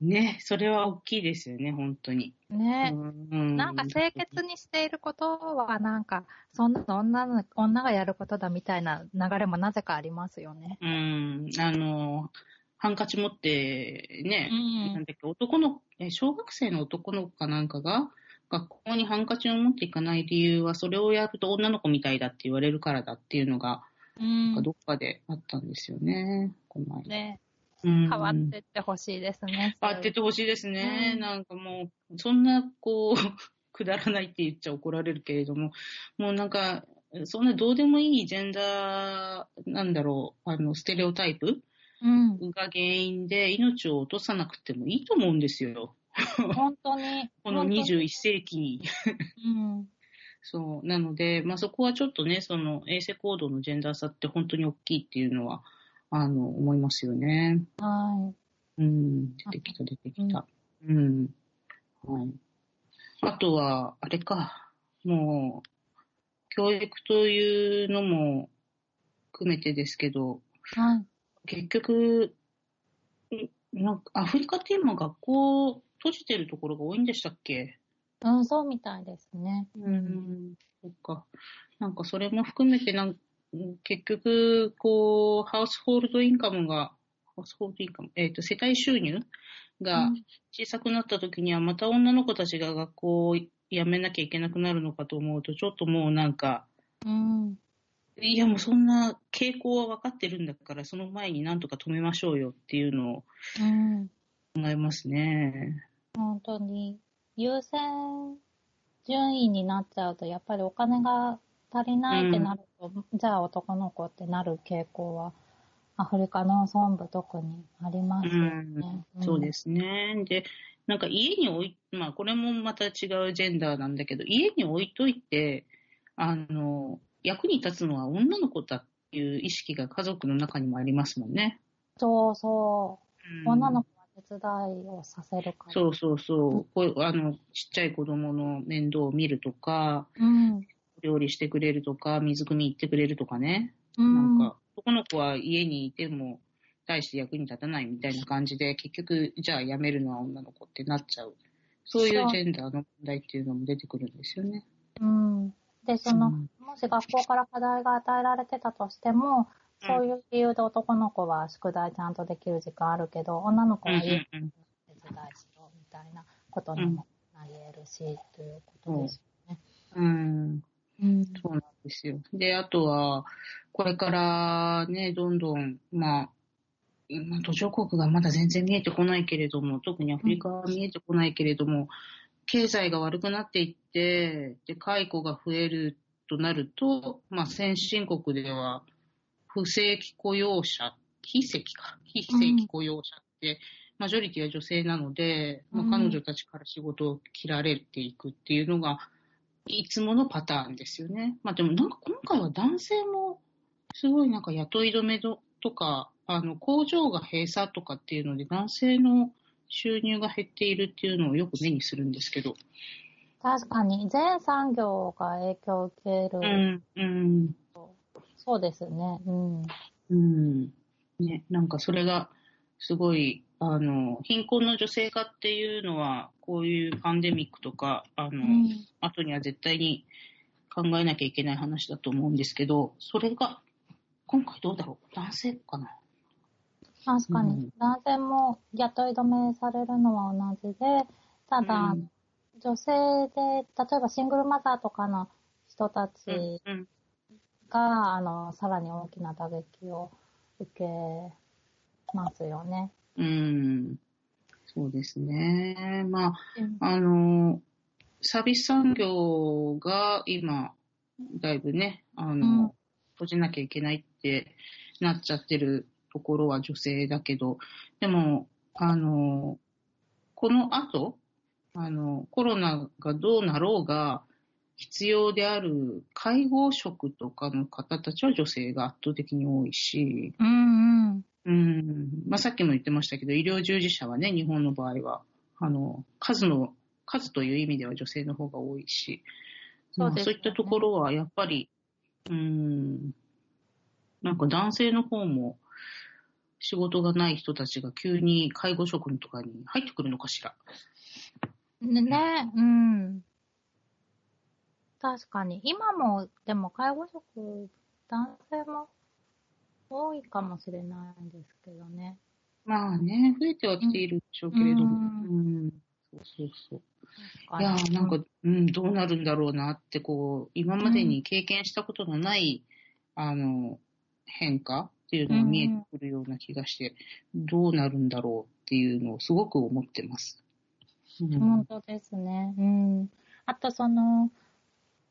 ね、それは大きいですよね、本当に。ねうんなんか清潔にしていることは、なんか、そんなの女の女がやることだみたいな流れもなぜかありますよね。うん、あの、ハンカチ持って、ね、うんなんだっけ、男の、え小学生の男の子かなんかが、学校にハンカチを持っていかない理由は、それをやると女の子みたいだって言われるからだっていうのが、うん。どっかであったんですよね、この間。ねうん変わってってほしいですね。変わってってほしいですね。うんなんかもう、そんな、こう、くだらないって言っちゃ怒られるけれども、もうなんか、そんなどうでもいいジェンダー、なんだろう、あの、ステレオタイプうん。が原因で命を落とさなくてもいいと思うんですよ。本当に。この本当に21世紀に。うん。そう。なので、まあそこはちょっとね、その衛生行動のジェンダー差って本当に大きいっていうのは、あの、思いますよね。はうん。出てきた、出てきた。うん。はい。あとは、あれか。もう、教育というのも含めてですけど、い。はい。結局、んなんかアフリカって今学校閉じてるところが多いんでしたっけ？うん、そうみたいですね。うん、そっか。なんかそれも含めてなん、結局、こう、ハウスホールドインカムが、ハウスホールドインカム、えっ、と、世帯収入がうん小さくなった時には、また女の子たちが学校を辞めなきゃいけなくなるのかと思うと、ちょっともうなんか、うん。いやもうそんな傾向は分かってるんだから、その前になんとか止めましょうよっていうのをうん。考えますね。本当に。優先順位になっちゃうと、やっぱりお金が足りないってなると、じゃあ男の子ってなる傾向は、アフリカ農村部特にありますよね。そうですね。で、なんか家に置い、まあこれもまた違うジェンダーなんだけど、家に置いといて、あの、役に立つのは女の子だっていう意識が家族の中にもありますもんね。そうそう。うん女の子は手伝いをさせるから。そうそうそう。こういうあの、ちっちゃい子供の面倒を見るとか、うん。料理してくれるとか、水汲み行ってくれるとかね。うん。なんか、男の子は家にいても、大して役に立たないみたいな感じで、結局、じゃあ辞めるのは女の子ってなっちゃう。そういうジェンダーの問題っていうのも出てくるんですよね。うん。で、その、うんもし学校から課題が与えられてたとしても、そういう理由で男の子は宿題ちゃんとできる時間あるけど、女の子うんは家手伝いしようみたいなことにもなり得るし、ということですよね。うん、うん。そうなんですよ。で、あとは、これからね、どんどん、まあ、まあ途上国がまだ全然見えてこないけれども、特にアフリカは見えてこないけれども、経済が悪くなっていって、で、解雇が増えるとなると、まあ、先進国では、不正規雇用者、非正規か、非正規雇用者って、マジョリティは女性なので、まあ、うん彼女たちから仕事を切られていくっていうのが、いつものパターンですよね。まあでもなんか今回は男性も、すごいなんか雇い止めどとか、あの、工場が閉鎖とかっていうので、男性の収入が減っているっていうのをよく目にするんですけど。確かに、全産業が影響を受ける。うん、うん。そうですね。うん。うん。ね、なんかそれが、すごい、あの、貧困の女性化っていうのは、こういうパンデミックとか、あの、うん後には絶対に考えなきゃいけない話だと思うんですけど、それが、今回どうだろう？男性かな？確かに、うん男性も雇い止めされるのは同じで、ただ、うん女性で、例えばシングルマザーとかの人たちうん。が、あの、さらに大きな打撃を受けますよね。うん。そうですね。まあ、うんあの、サービス産業が今、だいぶね、あの、うん閉じなきゃいけないってなっちゃってるところは女性だけど、でも、あの、この後、あの、コロナがどうなろうが、必要である介護職とかの方たちは女性が圧倒的に多いし、うんうん。うん。まあ、さっきも言ってましたけど、医療従事者はね、日本の場合は、あの、数の、数という意味では女性の方が多いし、まあそうですよねそういったところはやっぱり、うん、なんか男性の方も仕事がない人たちが急に介護職とかに入ってくるのかしら。ね、ねうん。確かに。今も、でも介護職、男性も多いかもしれないんですけどね。まあね、増えてはきているでしょうけれども。ううん。そうそうそう。確いやーなんかう、うん、どうなるんだろうなって、こう、今までに経験したことのない、あの、変化っていうのが見えてくるような気がして、どうなるんだろうっていうのをすごく思ってます。うん本当ですね。うん。あとその、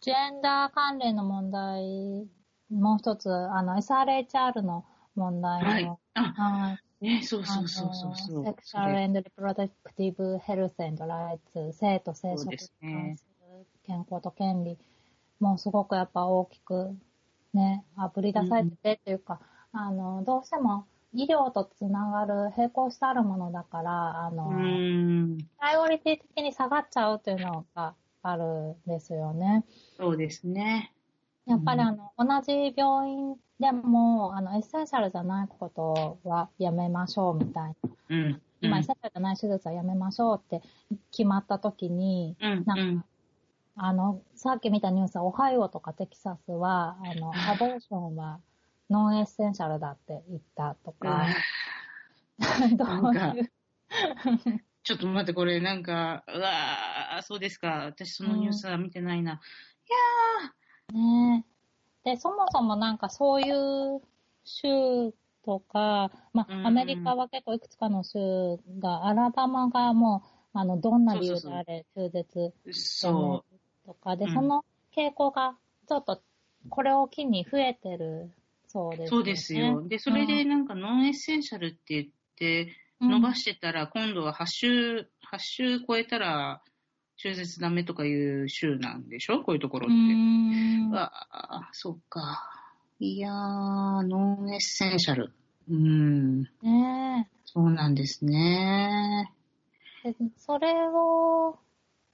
ジェンダー関連の問題、もう一つ、あの、SRHR の問題はいも、。あ、はい。ね、そうそうそうそうそう。セクシャルエンドリプロダクティブヘルスエンドライツ、性と生殖に関する健康と権利、もうすごくやっぱ大きくね、あぶり出されててっていうか、あの、どうしても医療とつながる並行してあるものだから、あの、プライオリティ的に下がっちゃうっていうのがあるんですよね。そうですね。やっぱりうんあの、同じ病院でも、あの、 essential じゃないことはやめましょうみたいな。うん。今、エッうん essential じゃない手術はやめましょうって決まった時に、うん、なんかうん。あの、さっき見たニュースは、オハイオとかテキサスは、あの、 abortion は non-essential だって言ったとか、どういう、ちょっと待って、これなんか、うわー、そうですか。私そのニュースは見てないな。ねで、そもそもなんかそういう州とか、まうん。あ、アメリカは結構いくつかの州が、アラバマがもう、あの、どんな理由であれ、中絶そとかで、う。んその傾向が、ちょっと、これを機に増えてるそうです、う。そうですよ。で、それでなんか non-essential って言って、伸ばしてたら、今度は8週、8週超えたら、中絶ダメとかいう州なんでしょ？こういうところうって。ん。ああ、そっか。いやー、 non-essセンシャル。うん、ねそうなんですね。えでそれを、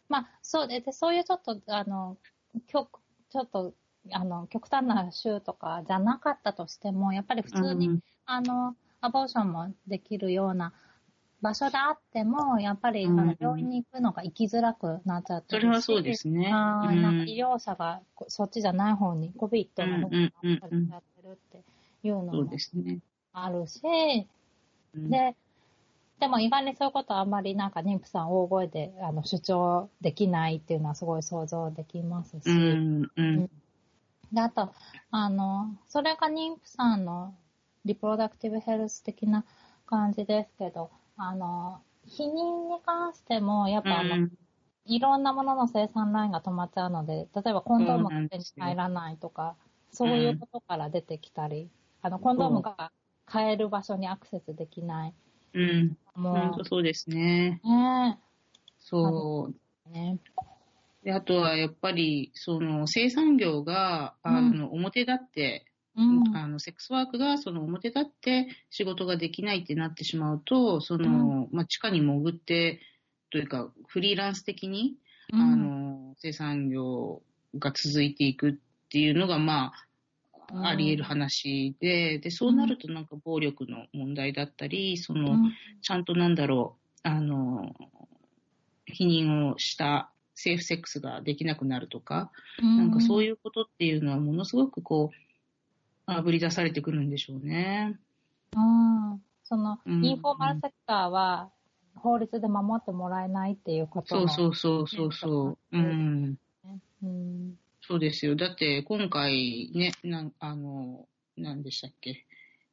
まあ、そうで、でそういうちょっと、あの、極、ちょっと、あの、極端な州とかじゃなかったとしても、やっぱり普通に、うんあの、アボーションもできるような場所であっても、やっぱり、うんあの病院に行くのが行きづらくなっちゃってるしそれはそうですね。はい、うん。なんか医療者がこそっちじゃない方に、COVID の方にやうんうんってるっていうのも。あるし、うん。で、でも意外にそういうことはあんまりなんか妊婦さん大声であの主張できないっていうのはすごい想像できますし、うん、うん、で、あと、あの、それが妊婦さんのリプロダクティブヘルス的な感じですけど、あの、避妊に関しても、やっぱあの、うんいろんなものの生産ラインが止まっちゃうので、例えばコンドームが手に入らないとか、そういうことから出てきたり、あの、コンドームが買える場所にアクセスできない。うん、も本当そうですね。う、ねそう。え、ねで、あとはやっぱり、その生産業が、あの、表立って、うん。あの、セックスワークがその表立って仕事ができないってなってしまうと、その、まあ、地下に潜って、というか、フリーランス的に、あの、生産業が続いていくっていうのが、まうん。あ、あり得る話で、で、そうなるとなんか暴力の問題だったり、その、うん。ちゃんとなんだろう、あの、否認をしたセーフセックスができなくなるとか、なんかそういう。ことっていうのはものすごくこう、あぶり出されてくるんでしょうね。うんその、うんインフォーマルセクターは法律で守ってもらえないっていうことそうもそうそうそうそう。うん。うん。そうですよ。だって今回ね、なんあの、なんでしたっけ。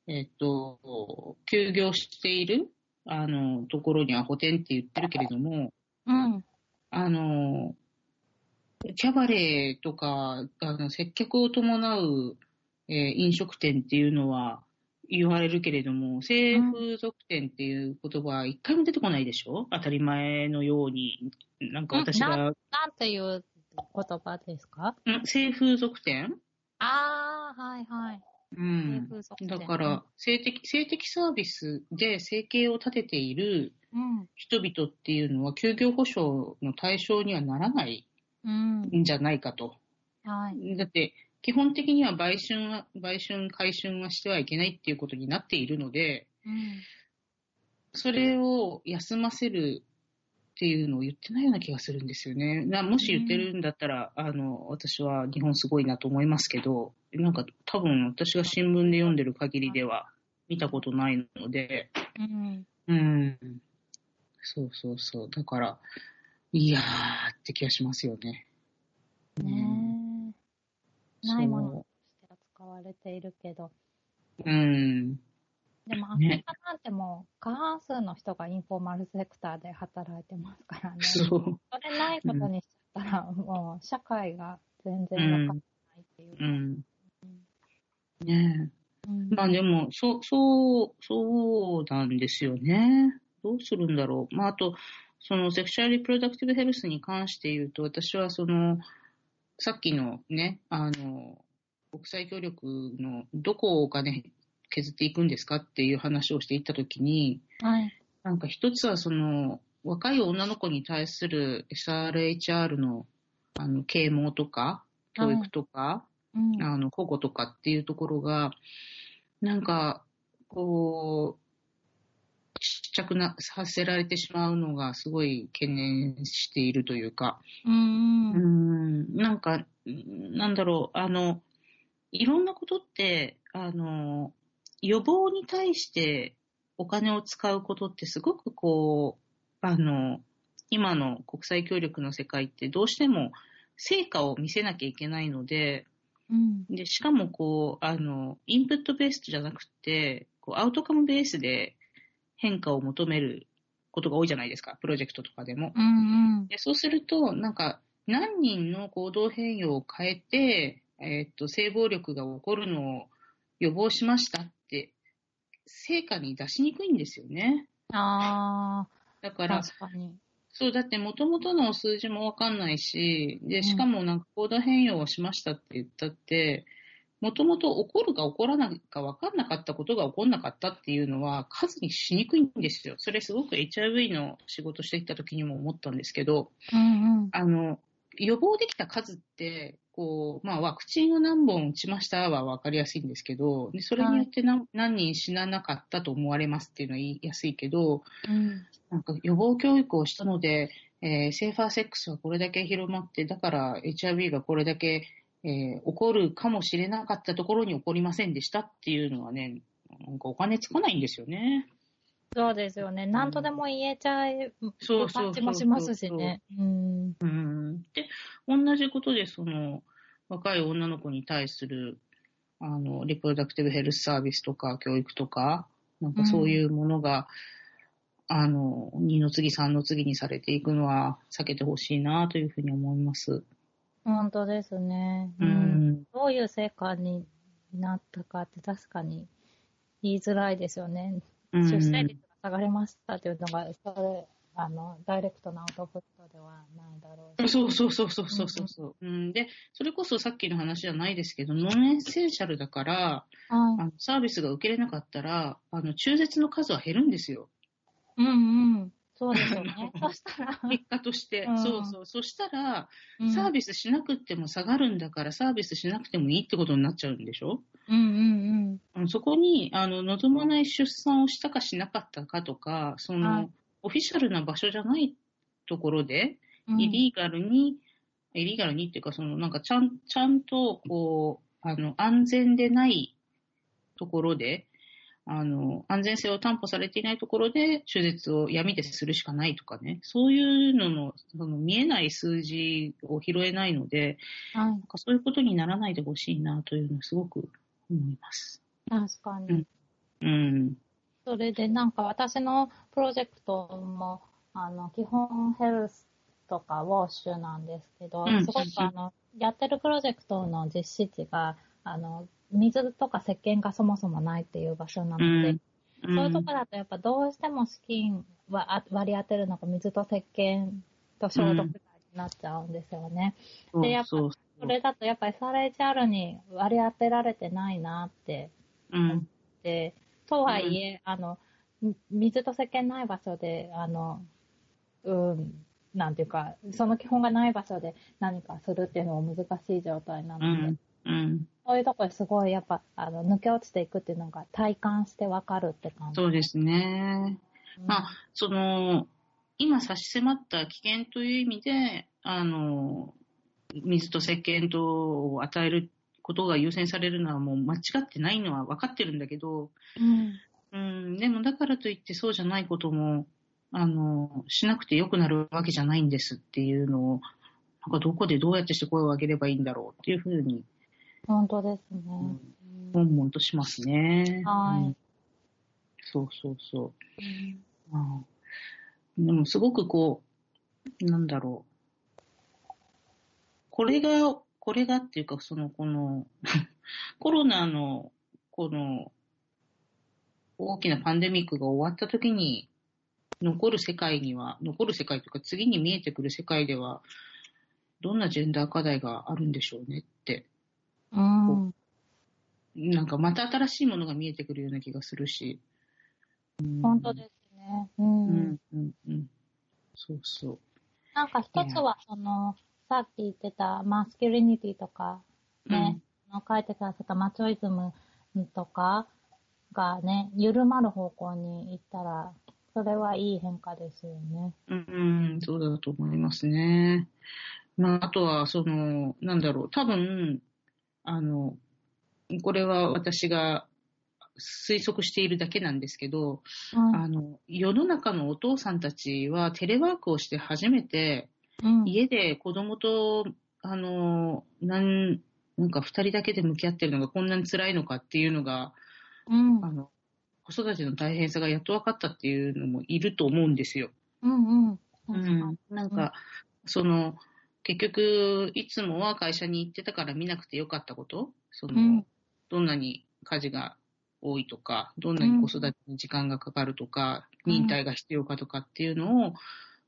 えっと、休業している、あの、ところには補填って言ってるけれども、うん。あの、キャバレーとか、あの、接客を伴う、えー飲食店っていうのは言われるけれども、性風俗店っていう言葉は一回も出てこないでしょ？当たり前のように。なんか私が、なんていう言葉ですか？ん？性風俗店？ああ、はいはい。うんだから、性的、性的サービスで生計を立てているうん。人々っていうのは、休業保障の対象にはならないうん。んじゃないかと。はい。だって、基本的には売春は、売春、回春はしてはいけないっていうことになっているので、うん。それを休ませるっていうのを言ってないような気がするんですよね。なもし言ってるんだったら、あの、私は日本すごいなと思いますけど、なんか多分私が新聞で読んでる限りでは見たことないので、うん。うん。そうそうそう。だから、いやーって気がしますよね。ねうないものとして扱われているけど。うん。でもアフリカなんてもう過半数の人がインフォーマルセクターで働いてますからね。そう。それないことにしちゃったら、もう社会が全然わかんないっていうか。うん。ねえ。うんまあでも、そう、そう、そうなんですよね。どうするんだろう。まああと、そのセクシュアリプロダクティブヘルスに関して言うと、私はその、さっきのね、あの、国際協力のどこをお金削っていくんですかっていう話をしていったときに、はい。なんか一つはその、若い女の子に対する SRHR の、あの、啓蒙とか、教育とか、うん。あの、保護とかっていうところが、なんか、こう、ちっちゃくな、させられてしまうのがすごい懸念しているというか、うん。ううん。ん、なんか、なんだろう、あの、いろんなことって、あの、予防に対してお金を使うことってすごくこう、あの、今の国際協力の世界ってどうしても成果を見せなきゃいけないので、うん。で、しかもこう、あの、インプットベースじゃなくて、こう、アウトカムベースで変化を求めることが多いじゃないですか、プロジェクトとかでも。うん。でそうすると、なんか、何人の行動変容を変えて、えーっと、性暴力が起こるのを予防しましたって、成果に出しにくいんですよね。ああ、だから、確かに。そう、だって元々の数字もわかんないし、で、しかもなんか行動変容をしましたって言ったって、もともと起こるか起こらないか分かんなかったことが起こんなかったっていうのは数にしにくいんですよ。それすごく HIV の仕事してきた時にも思ったんですけど、うんうん。あの、予防できた数って、こう、まあ、ワクチンを何本打ちましたは分かりやすいんですけど、でそれによって何,、何人死ななかったと思われますっていうのは言いやすいけど、うん。なんか予防教育をしたので、えーセーファーセックスはこれだけ広まって、だから HIV がこれだけ、えー起こるかもしれなかったところに起こりませんでしたっていうのはね、なんかお金つかないんですよね。そうですよね。何とでも言えちゃうそう感じもしますしね。うん。うん。で、同じことで、その、若い女の子に対する、あの、リプロダクティブヘルスサービスとか、教育とか、なんかそういうものが、あの、2の次、3の次にされていくのは避けてほしいなというふうに思います。本当ですね。う。ん。どういう成果になったかって確かに言いづらいですよね。うん出生率が下がりましたっていうのが、それ、あの、ダイレクトなアウトプットではないだろうし。そうそうそうそうそうそうそう、うん。で、それこそさっきの話じゃないですけど、 non-essential だから、はいあ。のサービスが受けれなかったら、あの、中絶の数は減るんですよ。うんうん。そうですよね。そしたら、結果として。うんそうそう。そしたら、うんサービスしなくっても下がるんだから、サービスしなくてもいいってことになっちゃうんでしょ？うんうんうんそこに、あの、望まない出産をしたかしなかったかとか、その、はいオフィシャルな場所じゃないところで、うん。イリーガルに、イリーガルにっていうか、その、なんか、ちゃん、ちゃんと、こう、あの、安全でないところで、あの、安全性を担保されていないところで、手術を闇でするしかないとかね、そういうのの、その見えない数字を拾えないので、はいなん。かそういうことにならないでほしいなというのをすごく思います。確かに。うんうん。それでなんか私のプロジェクトも、あの、基本ヘルスとかウォッシュなんですけど、うんすごくあの、やってるプロジェクトの実施地が、あの、水とか石鹸がそもそもないっていう場所なので、うんそういうところだとやっぱどうしても資金はあ割り当てるのが水と石鹸と消毒剤になっちゃうんですよね。そうでやっぱそれだとやっぱり SRHR に割り当てられてないなってうん。で、とはいえ、あの、み水と石鹸ない場所で、あの、うん、なんていうか、その基本がない場所で何かするっていうのも難しい状態なうので、ん。うん。そういうところですごいやっぱ、あの、抜け落ちていくっていうのが体感してわかるって感じ。そうですね。うんまあ、その、今差し迫った危険という意味で、あの、水と石鹸とを与えることが優先されるのはもう間違ってないのは分かってるんだけど、うん。うん、でもだからといってそうじゃないことも、あの、しなくてよくなるわけじゃないんですっていうのを、なんかどこでどうやってして声を上げればいいんだろうっていうふうに、本当ですね。んうん悶々としますね。はいうんそうそうそう。うんでもすごくこう、なんだろう。これが、これがっていうか、その、この、コロナの、この、大きなパンデミックが終わった時に、残る世界には、残る世界というか、次に見えてくる世界では、どんなジェンダー課題があるんでしょうねって、うん。なんかまた新しいものが見えてくるような気がするし。うん本当ですね。う。うんん、うん、うん。そうそう。なんか一つは、その、さっき言ってたマスキュリニティとか、ね、あの書いてくださったマチョイズムとかがね、緩まる方向に行ったら、それはいい変化ですよね。うん、うん、そうだと思いますね。まあ、あとは、その、なんだろう、多分、あの、これは私が推測しているだけなんですけど、うん。あの、世の中のお父さんたちはテレワークをして初めて、うん。家で子供と、あの、なん、なんか二人だけで向き合ってるのがこんなに辛いのかっていうのが、うん。あの、子育ての大変さがやっと分かったっていうのもいると思うんですよ。うん。うん。うん。なんか、その、結局、いつもは会社に行ってたから見なくてよかったこと？その、うんどんなに家事が多いとか、どんなに子育てに時間がかかるとか、うん忍耐が必要かとかっていうのを、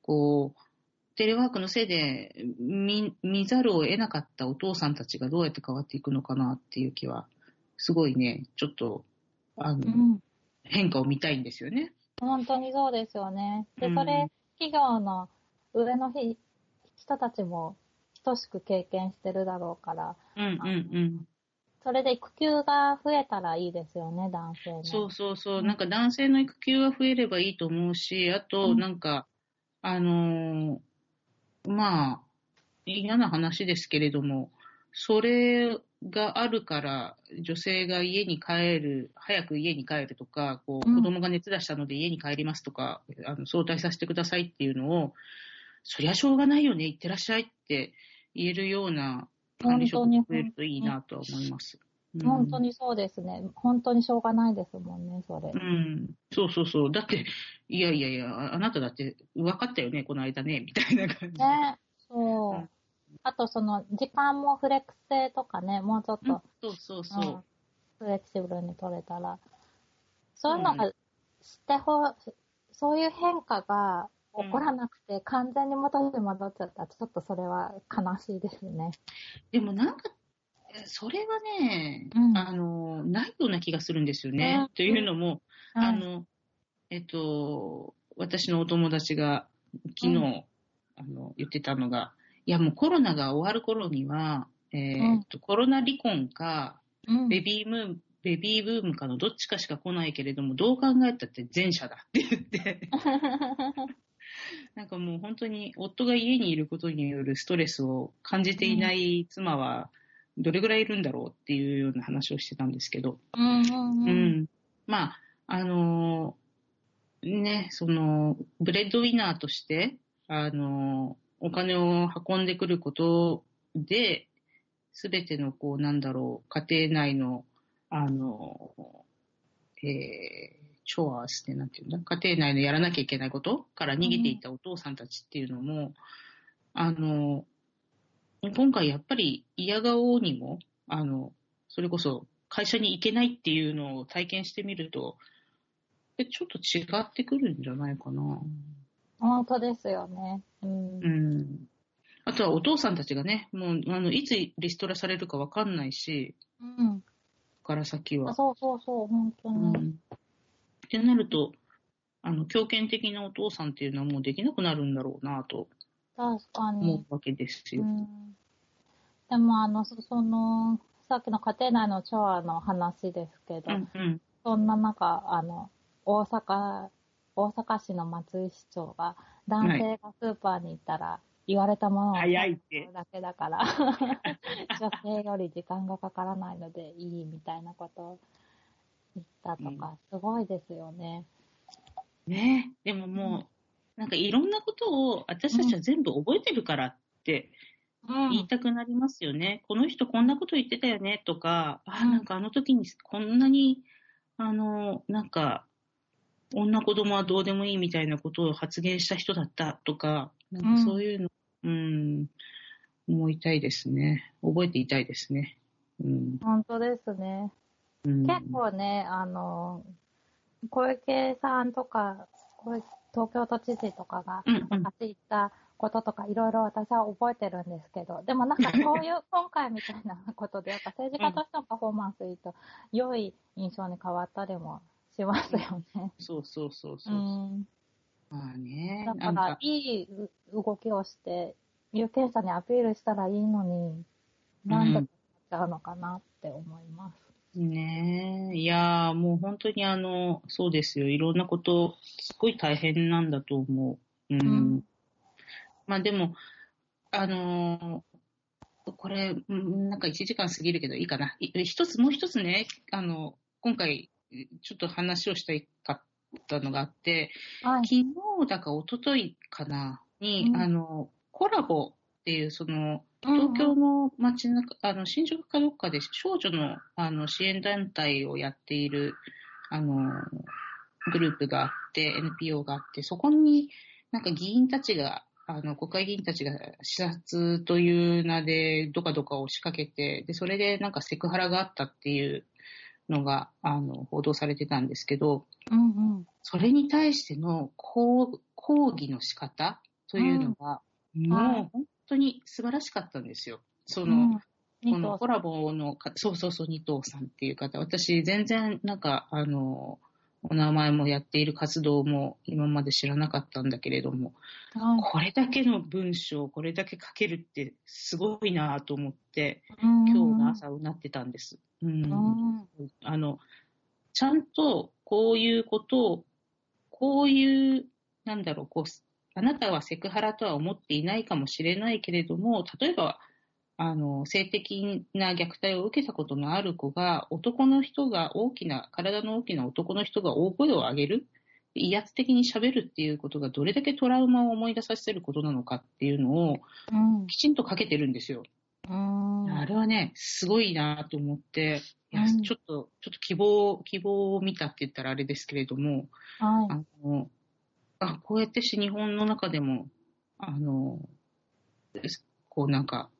こう、テレワークのせいで見見ざるを得なかったお父さんたちがどうやって変わっていくのかなっていう気は、すごいね、ちょっと、あの、うん。変化を見たいんですよね。本当にそうですよね。で、うんそれ、企業の上のひ人たちも等しく経験してるだろうから、うんうんうん。それで育休が増えたらいいですよね、男性の。そうそうそうう。んなんか男性の育休は増えればいいと思うし、あと、うんなんか、あのーまあ、嫌な話ですけれども、それがあるから、女性が家に帰る、早く家に帰るとか、こう、うん子供が熱出したので家に帰りますとか、あの、早退させてくださいっていうのを、そりゃしょうがないよね、行ってらっしゃいって言えるような管理職が増えるといいなとは思います。うん本当にそうですね。本当にしょうがないですもんね、それ。うん。そうそうそう。だって、いやいやいや、ああなただって分かったよね、この間ね、みたいな感じ。ね。そう。うんあと、その、時間もフレックス性とかね、もうちょっうんと、そうそうそう。フレキシブルに取れたら、そういうのがしてほ、そういう変化が怒らなくて、完全に元に戻っちゃったら、ちょっとそれは悲しいですね。でもなんか、それはね、うん。あの、ないような気がするんですよね。うん。というのも、はいあの、えっと、私のお友達が昨日、うん。あの言ってたのが、いやもうコロナが終わる頃には、えっとコロナ離婚か、うん。ベビームーン、ベビーブームかのどっちかしか来ないけれども、どう考えたって前者だって言って、なんかもう本当に夫が家にいることによるストレスを感じていない妻はどれぐらいいるんだろうっていうような話をしてたんですけど、うんうんううん。ん。まあ、あのーね、その、 breadwinner として、あのーお金を運んでくることで、すべての、こう、なんだろう、家庭内の、あのーえー、チョアスってなんていうんだ、家庭内のやらなきゃいけないことから逃げていたお父さんたちっていうのも、あのー今回やっぱり嫌顔にも、あの、それこそ会社に行けないっていうのを体験してみると、えちょっと違ってくるんじゃないかな。本当ですよね。うん。うん。あとはお父さんたちがね、もう、あの、いつリストラされるかわかんないし、うん。から先は。そうそうそう、本当うに。ん。ってなると、あの、強権的なお父さんっていうのはもうできなくなるんだろうなと確か思に。うわけですよ。うん。でも、あの、そその、さっきの家庭内の調和の話ですけど、うんうん。そんな中、あの、大阪、大阪市の松井市長が、男性がスーパーに行ったら、言われたものを早いってだけだから、女性より時間がかからないのでいいみたいなことを言ったとか、すごいですよね。ねでももう、なんかいろんなことを私たちは全部覚えてるからってうん言いたくなりますよね。この人こんなこと言ってたよねとか、あ、うんなんかあの時にこんなに、あの、なんか、女子供はどうでもいいみたいなことを発言した人だったとか、なんかそういうの、うん、思いたいですね。覚えていたいですね。うん。本当ですね。うん、結構ね、あの、小池さんとか、東京都知事とかが、うんうん昔言ったこととかいろいろ私は覚えてるんですけど、でもなんかこういう 今回みたいなことで、やっぱ政治家としてのパフォーマンスいいと、良い印象に変わったりもしますよね。そうそうそうそうう。ん。まあね、だか、、からいいう動きをして、有権者にアピールしたらいいのに、なんでっちゃうのかなって思います。ねえ、いやーもう本当にあの、そうですよ。いろんなこと、すごい大変なんだと思う。うん。うんまあでも、あのーこれ、うんなんか1時間過ぎるけどいいかな。い一つ、もう一つね、あの、今回、ちょっと話をしたいかったのがあって、はい。昨日だか一昨日かな、に、うんあの、コラボっていう、その、うん東京の街中、あの、新宿かどっかで少女の、あの、支援団体をやっている、あの、グループがあって、NPO があって、そこになんか議員たちが、あの、国会議員たちが視察という名でどかどかを仕掛けて、で、それでなんかセクハラがあったっていうのが、あの、報道されてたんですけど、うんうん。それに対しての抗抗議の仕方というのが、もはいう本当に素晴らしかったんですよ。その、うん。このコラボのか、そうそうそう、二藤さんっていう方、私全然なんか、あの、お名前もやっている活動も今まで知らなかったんだけれども、はいこれだけの文章、これだけ書けるってすごいなと思って、今今日の朝うなってたんです。うん。うん。あの、ちゃんとこういうことを、こういう、なんだろう、こう、あなたはセクハラとは思っていないかもしれないけれども、例えば、あの、性的な虐待を受けたことのある子が、男の人が大きな、体の大きな男の人が大声を上げる、威圧的に喋るっていうことがどれだけトラウマを思い出させることなのかっていうのをうん。きちんと書けてるんですよ。うん。あれはね、すごいなと思って、いや、うん。ちょっと、ちょっと希望、希望を見たって言ったらあれですけれども、はい。あの、あ、こうやってし日本の中でも、あの、こうなんか、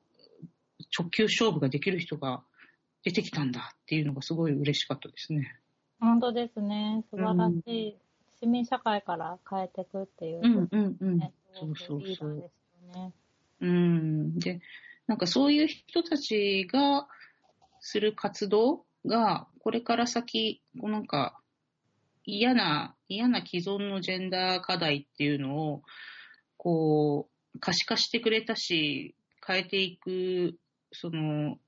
直球勝負ができる人が出てきたんだっていうのがすごい嬉しかったですね。本当ですね。素晴らしい市民社会から変えていくっていう。うんうんうん。ね、そうそうそう。ーですよね。うん。で、なんかそういう人たちがする活動が、これから先、こうなんか嫌な、嫌な既存のジェンダー課題っていうのを、こう、可視化してくれたし、変えていく、その、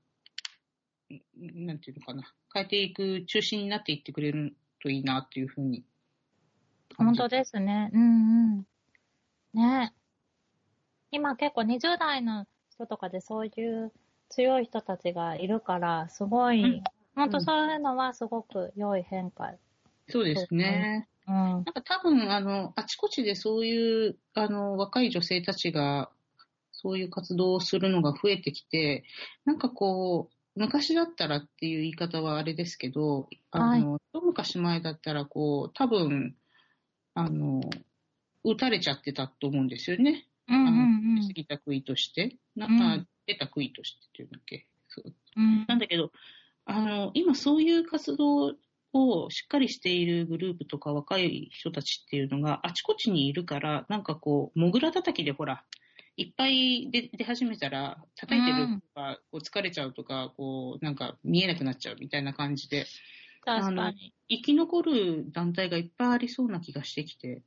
なんていうのかな、変えていく中心になっていってくれるといいなっていうふうに本当ですね。うんうん。ね今結構20代の人とかでそういう強い人たちがいるから、すごい、うん本当そういうのはすごく良い変化。そうですね。うん。なんか多分、あの、あちこちでそういう、あの、若い女性たちが、そういう活動をするのが増えてきて、なんかこう、昔だったらっていう言い方はあれですけど、あの、一昔前だったら、こう、多分、あの、撃たれちゃってたと思うんですよね。うんうあのん過ぎた杭として。なうんんか、出た杭としてっていうんだっけ。そううん。なんだけど、あの、今そういう活動をしっかりしているグループとか若い人たちっていうのがあちこちにいるから、なんかこう、モグラ叩きでほら、いっぱい出出始めたら、叩いてるとか、こう疲れちゃうとか、こう、なんか見えなくなっちゃうみたいな感じで、確かに。生き残る団体がいっぱいありそうな気がしてきて、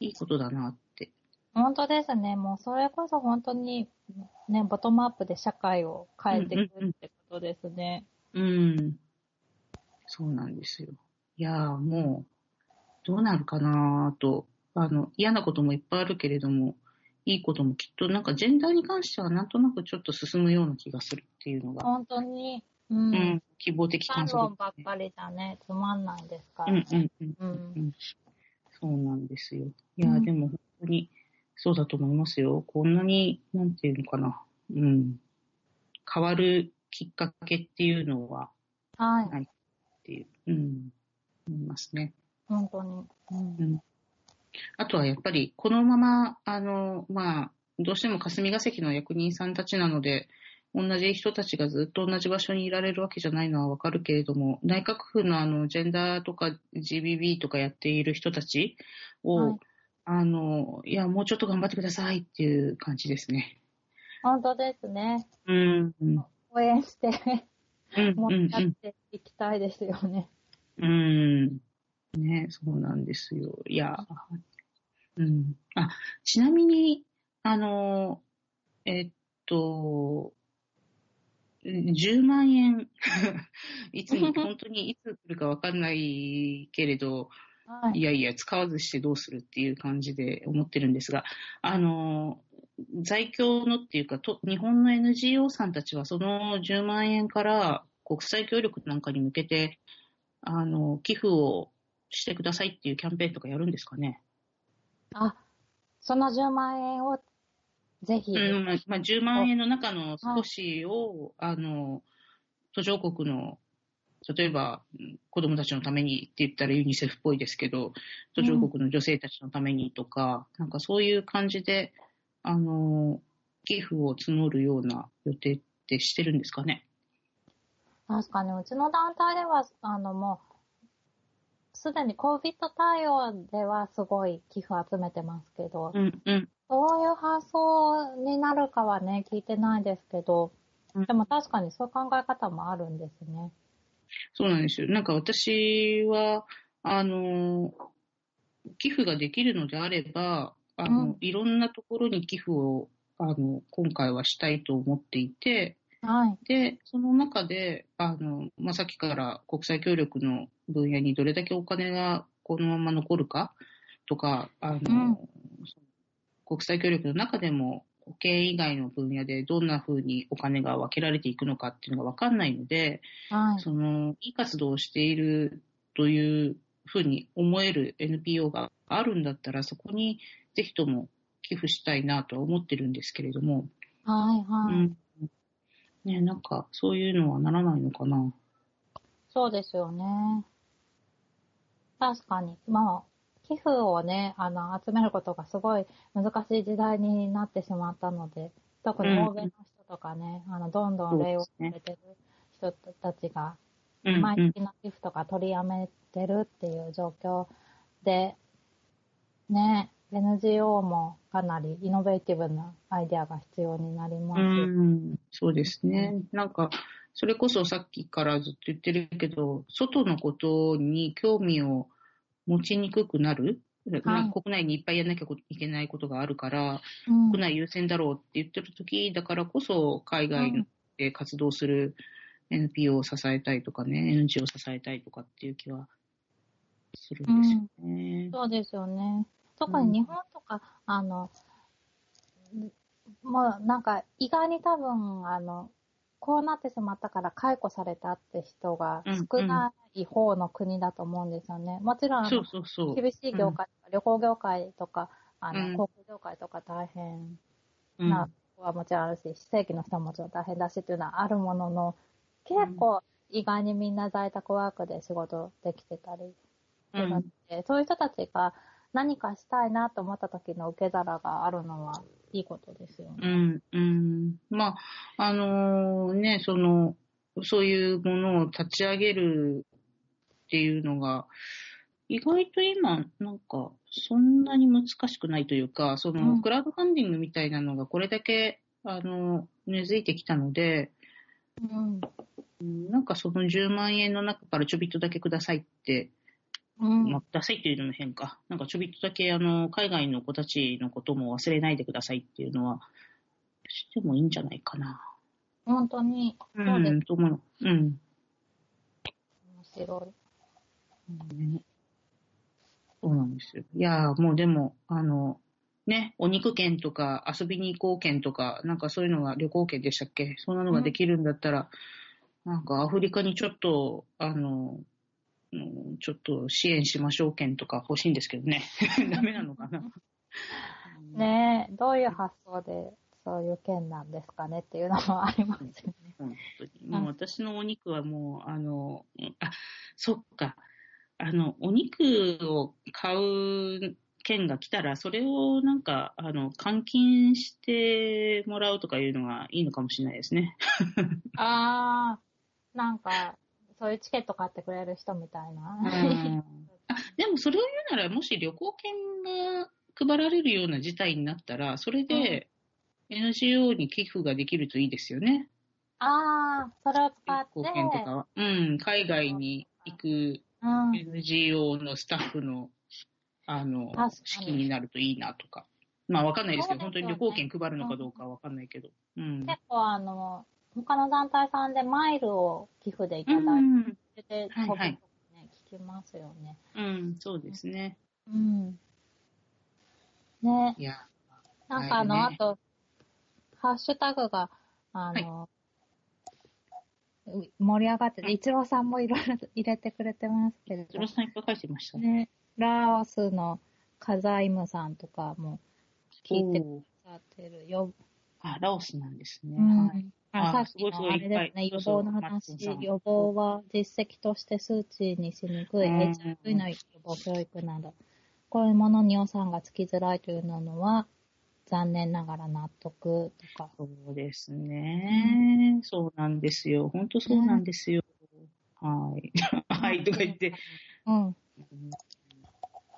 いいことだなって。本当ですね。もうそれこそ本当に、ね、ボトムアップで社会を変えていくってことですね。うん。そうなんですよ。いやーもう、どうなるかなーと、あの、嫌なこともいっぱいあるけれども、いいこともきっと、なんかジェンダーに関してはなんとなくちょっと進むような気がするっていうのが、本当に、う。うんん、希望的観反測論ばっかりじゃね、つまんないですからうんね。うんうんうんうん。そうなんですよ。いやでも本当にそうだと思いますよ。こんなに、なんていうのかな、うん、変わるきっかけっていうのは、はい。っていう、うん、思いますね。本当に。うんあとはやっぱり、このまま、あの、まあ、どうしても霞が関の役人さんたちなので、同じ人たちがずっと同じ場所にいられるわけじゃないのはわかるけれども、内閣府のあの、ジェンダーとか GBB とかやっている人たちを、はいあの、いや、もうちょっと頑張ってくださいっていう感じですね。本当ですね。うん、うん、応援して、うん、もやっていきたいですよね。うん。ね、そうなんですよ。いや、うん。あ、ちなみに、あの、えっと、10万円、いつに、本当にいつ来るかわかんないけれど、はいい。やいや、使わずしてどうするっていう感じで思ってるんですが、あの、在京のっていうか、と日本の NGO さんたちはその10万円から国際協力なんかに向けて、あの、寄付をしてくださいっていうキャンペーンとかやるんですかね。あ、その10万円をぜひ、うん、まあ、まあ10万円の中の少しを、あの、途上国の、例えば、うん子供たちのためにって言ったらユニセフっぽいですけど、途上国の女性たちのためにとか、なんかそういう感じで、あの、寄付を募るような予定ってしてるんですかね？確かに、うちの団体では、あの、もう、すでに COVID 対応ではすごい寄付集めてますけど、うん、うん。そういう発想になるかはね、聞いてないですけどうん、でも確かにそういう考え方もあるんですね。そうなんですよ。なんか私は、あの、寄付ができるのであれば、あの、うんいろんなところに寄付を、あの、今回はしたいと思っていて、はい。で、その中で、あの、まあ、さっきから国際協力の分野にどれだけお金がこのまま残るかとか、あの、うん国際協力の中でも保険以外の分野でどんな風にお金が分けられていくのかっていうのが分かんないので、はい。その、いい活動をしているというふうに思える NPO があるんだったら、そこにぜひとも寄付したいなとは思ってるんですけれども、はい、うはい。ん。ね、なんか、そういうのはならないのかな。そうですよね。確かに。まあ、寄付をね、あの、集めることがすごい難しい時代になってしまったので、特に欧米の人とかね、あの、どんどん礼をされてる人たちが、うん、毎うん月の寄付とか取りやめてるっていう状況で、ね、NGO もかなりイノベーティブなアイデアが必要になります。うん、そうですね。なんか、それこそさっきからずっと言ってるけど、外のことに興味を持ちにくくなる、はい国内にいっぱいやんなきゃいけないことがあるから、うん国内優先だろうって言ってる時だからこそ、海外で活動する NPO を支えたいとかね、NGO を支えたいとかっていう気はするんですよね。そうですよね。特に日本とか、あの、もうなんか意外に多分、あの、こうなってしまったから解雇されたって人が少ない方の国だと思うんですよね。もちろん、あそのうそうそう。厳しい業界とか、旅行業界とか、あうん。の、航空業界とか大変うんなとこはもちろんあるし、非正規の人はもちろん大変だしっていうのはあるものの、結構意外にみんな在宅ワークで仕事できてたりするので、そういう人たちが何かしたいなと思った時の受け皿があるのはいいことですよね。うん、うん。まあ、あのね、その、そういうものを立ち上げるっていうのが、意外と今、なんか、そんなに難しくないというか、その、うんクラウドファンディングみたいなのがこれだけ、あの、根付いてきたので、うん。うんなんかその10万円の中からちょびっとだけくださいって、うん。まあ、くださいっていうのも変か。なんかちょびっとだけ、あの、海外の子たちのことも忘れないでくださいっていうのは、してもいいんじゃないかな。本当に、うそうです。ん、と思う。うん。面白ねそうなんですよ。いやーもうでも、あの、ね、お肉券とか遊びに行こう券とか、なんかそういうのが旅行券でしたっけ？そんなのができるんだったら、なんかアフリカにちょっと、あの、うんちょっと支援しましょう券とか欲しいんですけどね。ダメなのかな。い。ねえ、どういう発想でそういう件なんですかねっていうのもありますよね。本当に。もう私のお肉はもう、あの、あ、そっか。あの、お肉を買う券が来たら、それをなんか、あの、換金してもらうとかいうのがいいのかもしれないですね。あー、なんか、そういうチケット買ってくれる人みたいな。あでもそれを言うなら、もし旅行券が配られるような事態になったら、それで NGO に寄付ができるといいですよね。あー、それを使って、旅行券とかは。うん、海外に行くうん、NGO のスタッフの、あの資金になるといいなとか。まあわかんないですけど、本当に旅行券配るのかどうかはわかんないけど。うん。結構あの、他の団体さんでマイルを寄付でいただいうん、てて、はいはいね、聞きますよね。うん、そうですね。うん。ね、いや、なんかあの、はいねあと、ハッシュタグが、あの、う盛り上がってて、一郎さんもいろいろ入れてくれてますけれゼロさんいっぱい書いてましたど、ね。ね、ラオスのカザイムさんとかも聞いてくださってるよ。あ、ラオスなんですね。うんはい。ああさっきのあれですね、予防の話予防は実績として数値にしにくいうん HIV の予防教育など、こういうものに予算がつきづらいというのは、残念ながら納得とか。そうですね。そうなんですよ。本当そうなんですよ。はい。はい、とか言って。うん。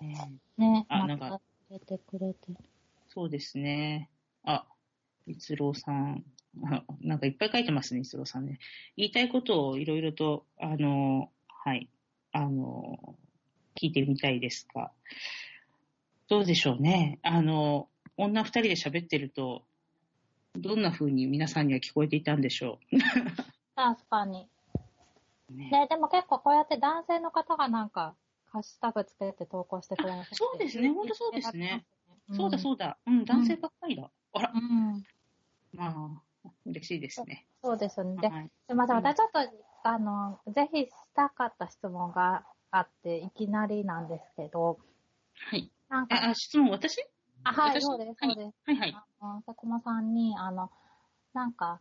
ねね、あなんかまた入れてくれて。そうですね。あ、逸郎さん。あ なんかいっぱい書いてますね、逸郎さんね。言いたいことをいろいろと、あの、はい、あの、聞いてみたいですが、どうでしょうね。あの、女二人で喋ってると、どんな風に皆さんには聞こえていたんでしょ確かに。う。ねね、でも結構こうやって男性の方がなんか、ハッシュタグつけて投稿してくれる。そうですねほんとそうですね。そうだうそうだ。うん、男性ばっかりだ。あら、ん。うん。まあ、嬉しいですね。そうですよね。で、はい。すみません、うん私ちょっと、あの、ぜひしたかった質問があって、いきなりなんですけど、はい。なんか、あ、あ質問、私？あ、はい、私？そうです、そうです。はいはい。あの、佐久間さんに、あの、なんか、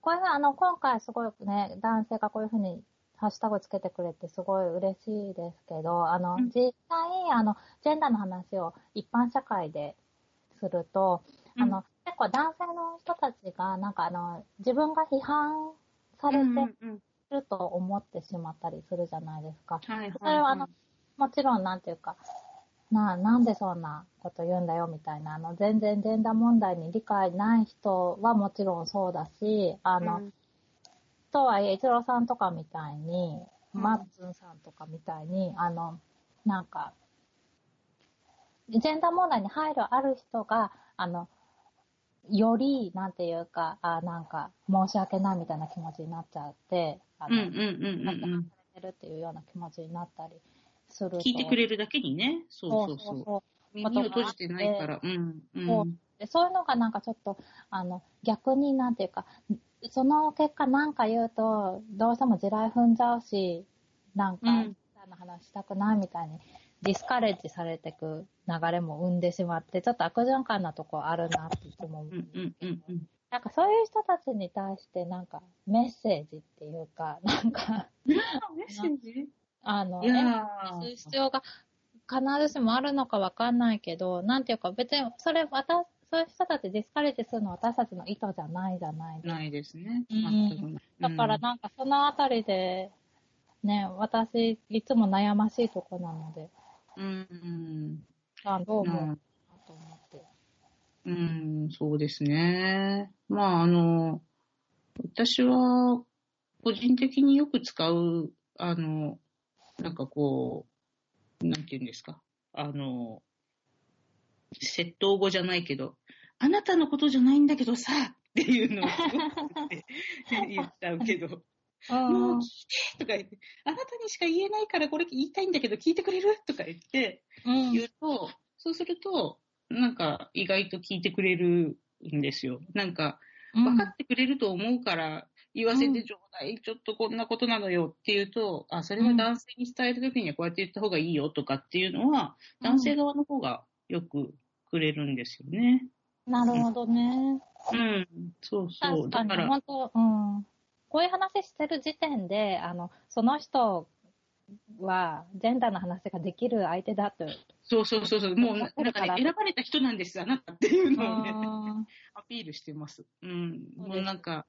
これはあの、今回すごいね、男性がこういうふうにハッシュタグつけてくれてすごい嬉しいですけど、あの、うん実際、あの、ジェンダーの話を一般社会ですると、あの、結構男性の人たちが、なんかあの、自分が批判されてると思ってしまったりするじゃないですか。それはあの、もちろんなんていうか、な、なんでそんなこと言うんだよみたいな、あの、全然ジェンダー問題に理解ない人はもちろんそうだし、あの、うん。とはいえ、一郎さんとかみたいに、うん。マッツンさんとかみたいに、あの、なんか、ジェンダー問題に配慮ある人が、あの、より、なんていうか、あなんか、申し訳ないみたいな気持ちになっちゃって、あの、うんうんうんうんうん。されてるっていうような気持ちになったりすると。聞いてくれるだけにね。そそううそうそう。そう耳を閉じてないから。うん。う。そうんでそういうのがなんかちょっと、あの、逆になんていうか、その結果なんか言うと、どうしても地雷踏んじゃうし、なんか、うんそんな話したくないみたいに、ディスカレッジされていく流れも生んでしまって、ちょっと悪循環なとこあるなっていつも思う。うんうんうんうん。なんかそういう人たちに対してなんかメッセージっていうか、なんか、メッセージ？あの、する必要が必ずしもあるのかわかんないけど、なんていうか別に、それ、私、そういう人たちディスカレッジするのは私たちの意図じゃないじゃないですか。ないですね。うん。だからなんかそのあたりで、ね、私、いつも悩ましいとこなので、うん。うん。あどう思ううんかなと思って。うん、そうですね。まあ、あの、私は、個人的によく使う、あの、なんかこう、なんていうんですか？あの、窃盗語じゃないけど、あなたのことじゃないんだけどさ、っていうのを言っちゃうけど、もう聞いてとか言って、あなたにしか言えないからこれ言いたいんだけど聞いてくれる？とか言って、うん。言うと、そうすると、なんか意外と聞いてくれるんですよ。なんか、分かってくれると思うから、言わせてちょうだい、ちょっとこんなことなのよっていうと、あ、それは男性に伝えるときにはこうやって言った方がいいよとかっていうのは、うん男性側の方がよくくれるんですよね。なるほどね。うん、そうそう。だから、本当、うん。こういう話してる時点で、あの、その人は、ジェンダーの話ができる相手だと。そうそうそうそう、もうななんかね、選ばれた人なんです、あなたっていうのをね、うんアピールしてます。うん、もうなんか、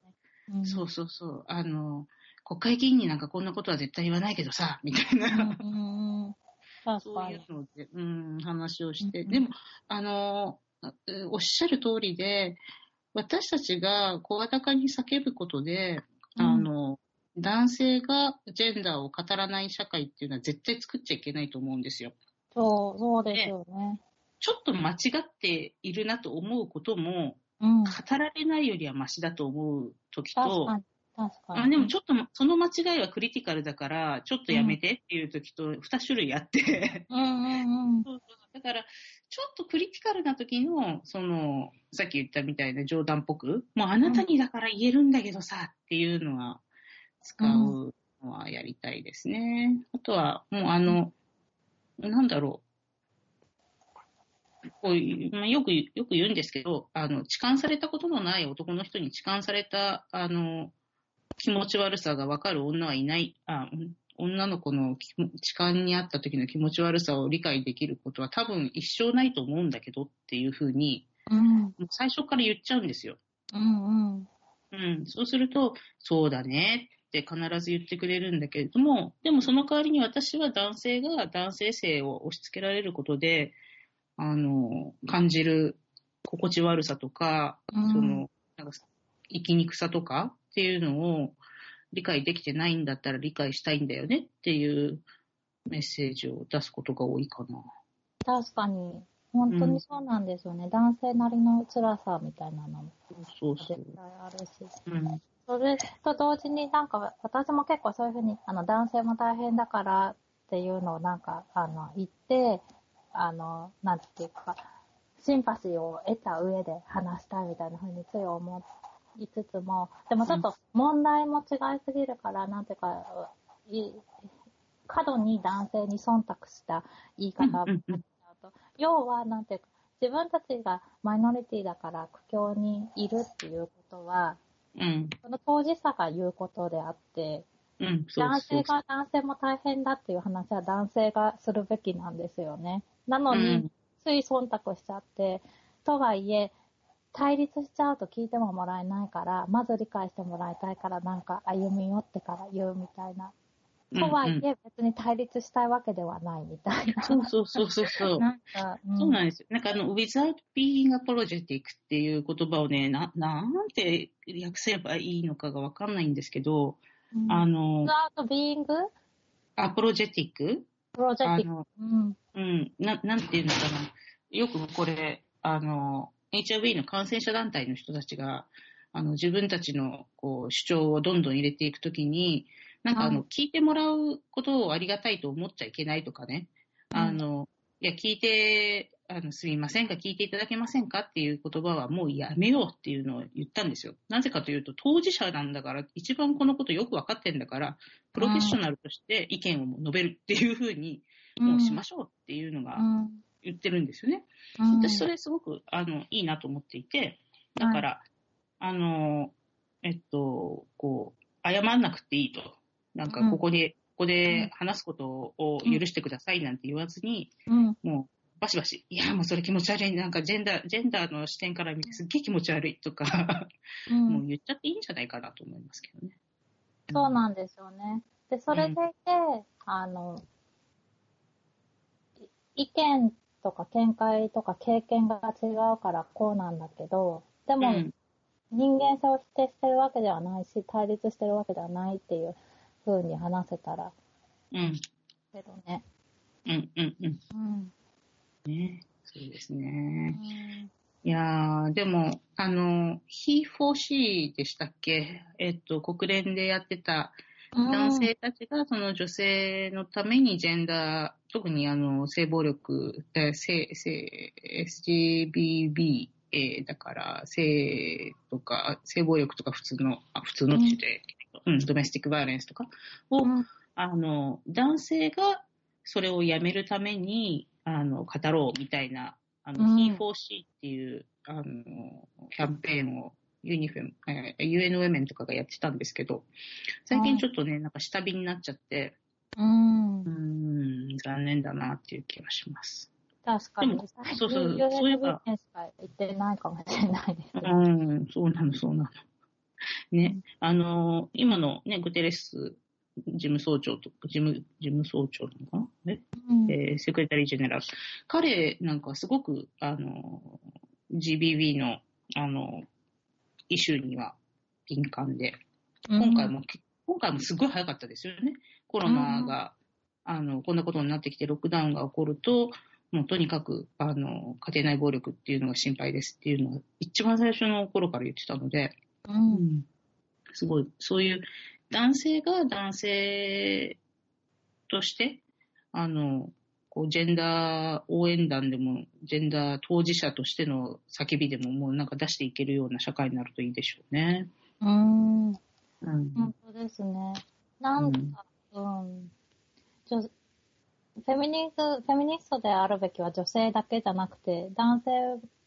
うんそうそうそう。あの、国会議員になんかこんなことは絶対言わないけどさ、みたいな、うんそういう。ので、うん、話をして。うんでも、あの、あおっしゃる通りで、私たちが声高に叫ぶことで、うんあの、男性がジェンダーを語らない社会っていうのは絶対作っちゃいけないと思うんですよ。そう、そうですよね。ちょっと間違っているなと思うことも、うん。語られないよりはマシだと思う時と、確かに。確かに。あでもちょっと、その間違いはクリティカルだから、ちょっとやめてっていう時と、二種類あって、だから、ちょっとクリティカルな時の、その、さっき言ったみたいな冗談っぽく、もうあなたにだから言えるんだけどさ、っていうのは、使うのはやりたいですね。あとは、もうあの、なんだろう。こう、よく、よく言うんですけど、あの、痴漢されたことのない男の人に痴漢された、あの、気持ち悪さがわかる女はいない、あ、女の子の痴漢にあった時の気持ち悪さを理解できることは多分一生ないと思うんだけどっていうふうに、うん。もう最初から言っちゃうんですよ。うんうん。うん。そうすると、そうだねって必ず言ってくれるんだけれども、でもその代わりに私は男性が男性性を押し付けられることで、あの、感じる心地悪さとか、うんその、なんか、生きにくさとかっていうのを理解できてないんだったら理解したいんだよねっていうメッセージを出すことが多いかな。確かに。本当にそうなんですよね。男性なりの辛さみたいなのもそうそう絶。対あるし。うん。それと同時になんか私も結構そういうふうにあの男性も大変だからっていうのをなんかあの言って、あの、なんていうか、シンパシーを得た上で話したいみたいなふうについ思いつつも、でもちょっと問題も違いすぎるから、なんていうか、い過度に男性に忖度した言い方を要は、なんていうか、自分たちがマイノリティだから苦境にいるっていうことは、うん。その当事者が言うことであって、うん。男性が男性も大変だっていう話は男性がするべきなんですよね。なのに、うんつい忖度しちゃって、とはいえ、対立しちゃうと聞いてももらえないから、まず理解してもらいたいから、なんか歩み寄ってから言うみたいな。とはいえ、別に対立したいわけではないみたいな。そうそうそうそうそう。なんか、うんそうなんですよ。なんかあの、without being apologetic っていう言葉をね、な、なんて訳せばいいのかがわかんないんですけど、うんあの、without being アポロジェティックプロジェクト。あの、うん。うん、な、なんていうのかな。よくこれ、あの、HIV の感染者団体の人たちが、あの、自分たちの、こう、主張をどんどん入れていくときに、なんかあの、は聞いてもらうことをありがたいと思っちゃいけないとかね。うんあの、いや、聞いて、あの、すみませんか、聞いていただけませんか？っていう言葉はもうやめようっていうのを言ったんですよ。なぜかというと、当事者なんだから、一番このことよくわかってんだから、プロフェッショナルとして意見を述べるっていうふうに、もうしましょうっていうのがうん。言ってるんですよね。うん私それすごく、あの、いいなと思っていて、だから、あの、えっと、こう、謝んなくていいと。なんか、ここで、ここで話すことを許してくださいなんて言わずに、うん。もう、バシバシ、いや、もうそれ気持ち悪い。なんか、ジェンダー、ジェンダーの視点から見てすっげえ気持ち悪いとか、うんもう言っちゃっていいんじゃないかなと思いますけどね。そうなんですよね。で、それでいて、あの、い意見とか見解とか経験が違うからこうなんだけど、でも、人間性を否定してるわけではないし、対立してるわけではないっていう風に話せたら、うん、けどね。うん、うん、うん。うん。ね、そうですね。いやー、でも、あの、He4C でしたっけえっと、国連でやってた男性たちが、その女性のためにジェンダー、特にあの、性暴力、え性、性、SGBB、えーだから、性とか、性暴力とか普通の、あ普通のって、うん、ドメスティックバイオレンスとかを、うん。あの、男性がそれをやめるために、あの、語ろうみたいな、あの、うん。He4C っていう、あの、キャンペーンを、ユニフェム、えー UN ウェメンとかがやってたんですけど、最近ちょっとね、なんか下火になっちゃって、うんうー。ん、残念だなっていう気がします。確かに。そうそう有そういえば言ってないかもしれないです。うん、そうなの、そうなの。ね、あの、今のね、グテレス事務総長と、事務、事務総長なのかな？ねうんえーセクレタリージェネラル。彼なんかすごく、あの、GBB の、あの、イシューには敏感で、今回も、今回もすごい早かったですよね。コロナが、あの、こんなことになってきて、ロックダウンが起こると、もうとにかく、あの、家庭内暴力っていうのが心配ですっていうのを、一番最初の頃から言ってたので、うん。すごい、そういう男性が男性として、あの、こう、ジェンダー応援団でも、ジェンダー当事者としての叫びでも、もうなんか出していけるような社会になるといいでしょうね。うん。うん。本当ですね。なんか、うん。女フェミニズ、フェミニストであるべきは女性だけじゃなくて、男性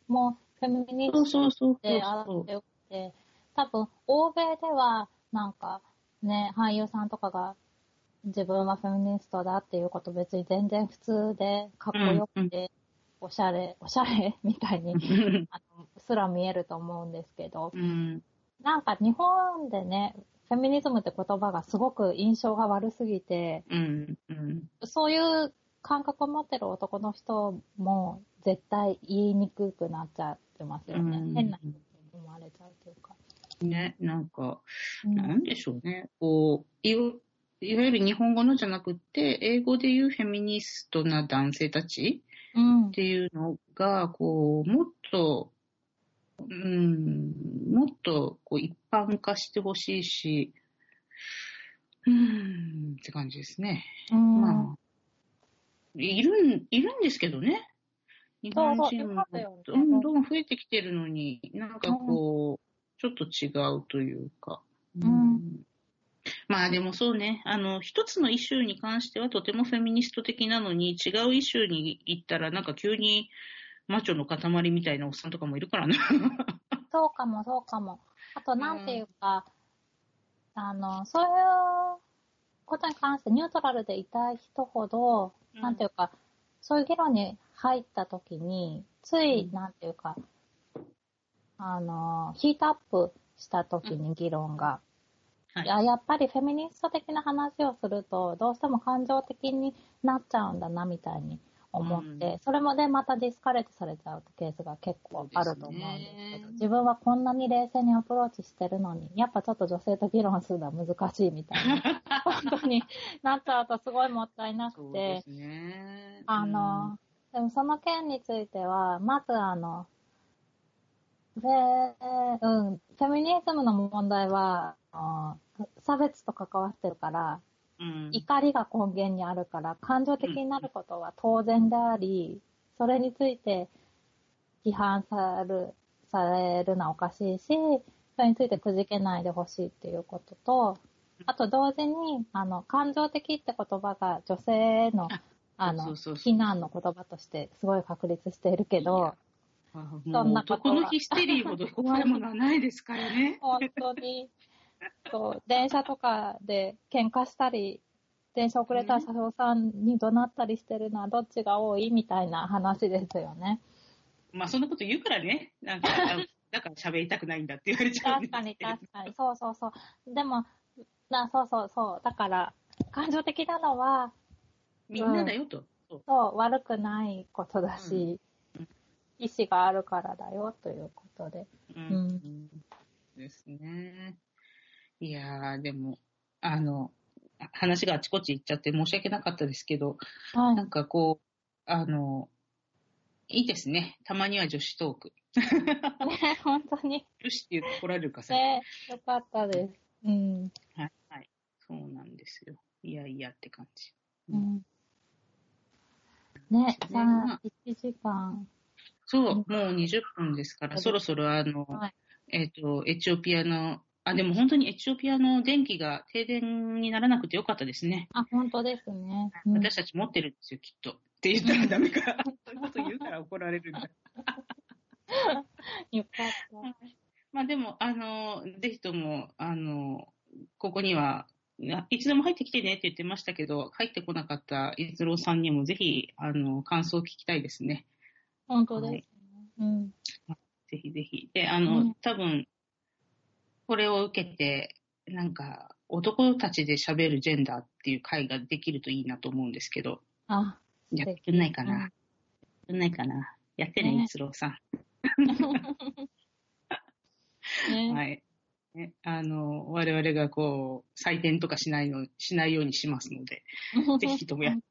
もフェミニそうストそうそうであってよくて、多分、欧米では、なんか、ね、俳優さんとかが、自分はフェミニストだっていうこと別に全然普通で、かっこよくて、おしゃれ、おしゃれ みたいに、あの、すら見えると思うんですけど、うん。なんか日本でね、フェミニズムって言葉がすごく印象が悪すぎて、うん。うん。そういう感覚を持ってる男の人も絶対言いにくくなっちゃってますよね。うん変な人に思われちゃうというか。ね、なんか、うんなんでしょうね。こう、いわゆる日本語のじゃなくって、英語で言うフェミニストな男性たちうんっ。ていうのが、こう、もっと、うん、もっとこう一般化してほしいし、うん、って感じですね。うん。まあ、いるん、いるんですけどね。日本人もどんどん増えてきてるのに、なんかこう、ちょっと違うというか。うんまあでもそうね、あの、一つのイシューに関してはとてもフェミニスト的なのに、違うイシューに行ったらなんか急にマチョの塊みたいなおっさんとかもいるからな。そうかも、そうかも。あと、なんていうか、あの、そういうことに関してニュートラルでいたい人ほど、うん。なんていうか、そういう議論に入った時に、つい、うん。なんていうか、あの、ヒートアップした時に議論が、はい。いや、やっぱりフェミニスト的な話をすると、どうしても感情的になっちゃうんだな、みたいに思って、うん。それもでまたディスカレットされちゃうケースが結構あると思うんですけど、ね。自分はこんなに冷静にアプローチしてるのに、やっぱちょっと女性と議論するのは難しいみたいな、本当になっちゃうとすごいもったいなくて。あの、でもその件については、まずあの、フェ、うん、フェミニズムの問題は、差別と関わってるから、うん、怒りが根源にあるから、感情的になることは当然であり、それについて批判される、されるのはおかしいし、それについてくじけないでほしいっていうことと、あと同時に、あの、感情的って言葉が女性へのあ、あの、非難の言葉としてすごい確立しているけど、あそんなことは男のヒステリーほど怖いものはないですからね。本当に、そう、電車とかで喧嘩したり、電車遅れたら車掌さんに怒鳴ったりしてるのはどっちが多いみたいな話ですよね。まあそんなこと言うからね、なんか、あだから喋りたくないんだって言われちゃう確かに確かに。そうそうそう。でも、なそうそうそう。だから、感情的なのは、みんなだよと。そうそう、悪くないことだし、うん意志があるからだよということで。うんうんですね。いやー、でも、あの、話があちこち行っちゃって申し訳なかったですけど、はい。なんかこう、あの、いいですね。たまには女子トーク。ね、本当に。女子って言って来られるかさ。ね、よかったです。うん。はい、はい。そうなんですよ。いやいやって感じ。うん。ね、さまああ、1時間。そう、もう20分ですから、そろそろあの、はいえっ、と、エチオピアの、あ、でも本当にエチオピアの電気が停電にならなくてよかったですね。あ、本当ですね。うん私たち持ってるんですよ、きっと。って言ったらダメか。そういうこと言うから怒られるんだ。よかった。まあでも、あの、ぜひとも、あの、ここには、いつでも入ってきてねって言ってましたけど、入ってこなかった伊豆郎さんにもぜひ、あの、感想を聞きたいですね。本当ですね。うん。ぜひぜひ。で、あの、うん多分、これを受けて、なんか、男たちで喋るジェンダーっていう会ができるといいなと思うんですけど、あ、やってくんないかな。うんやってくんないかな。やってね、ね逸郎さん。ね。はい。ね、あの、我々がこう、採点とかしないの、しないようにしますので、ぜひともやっうん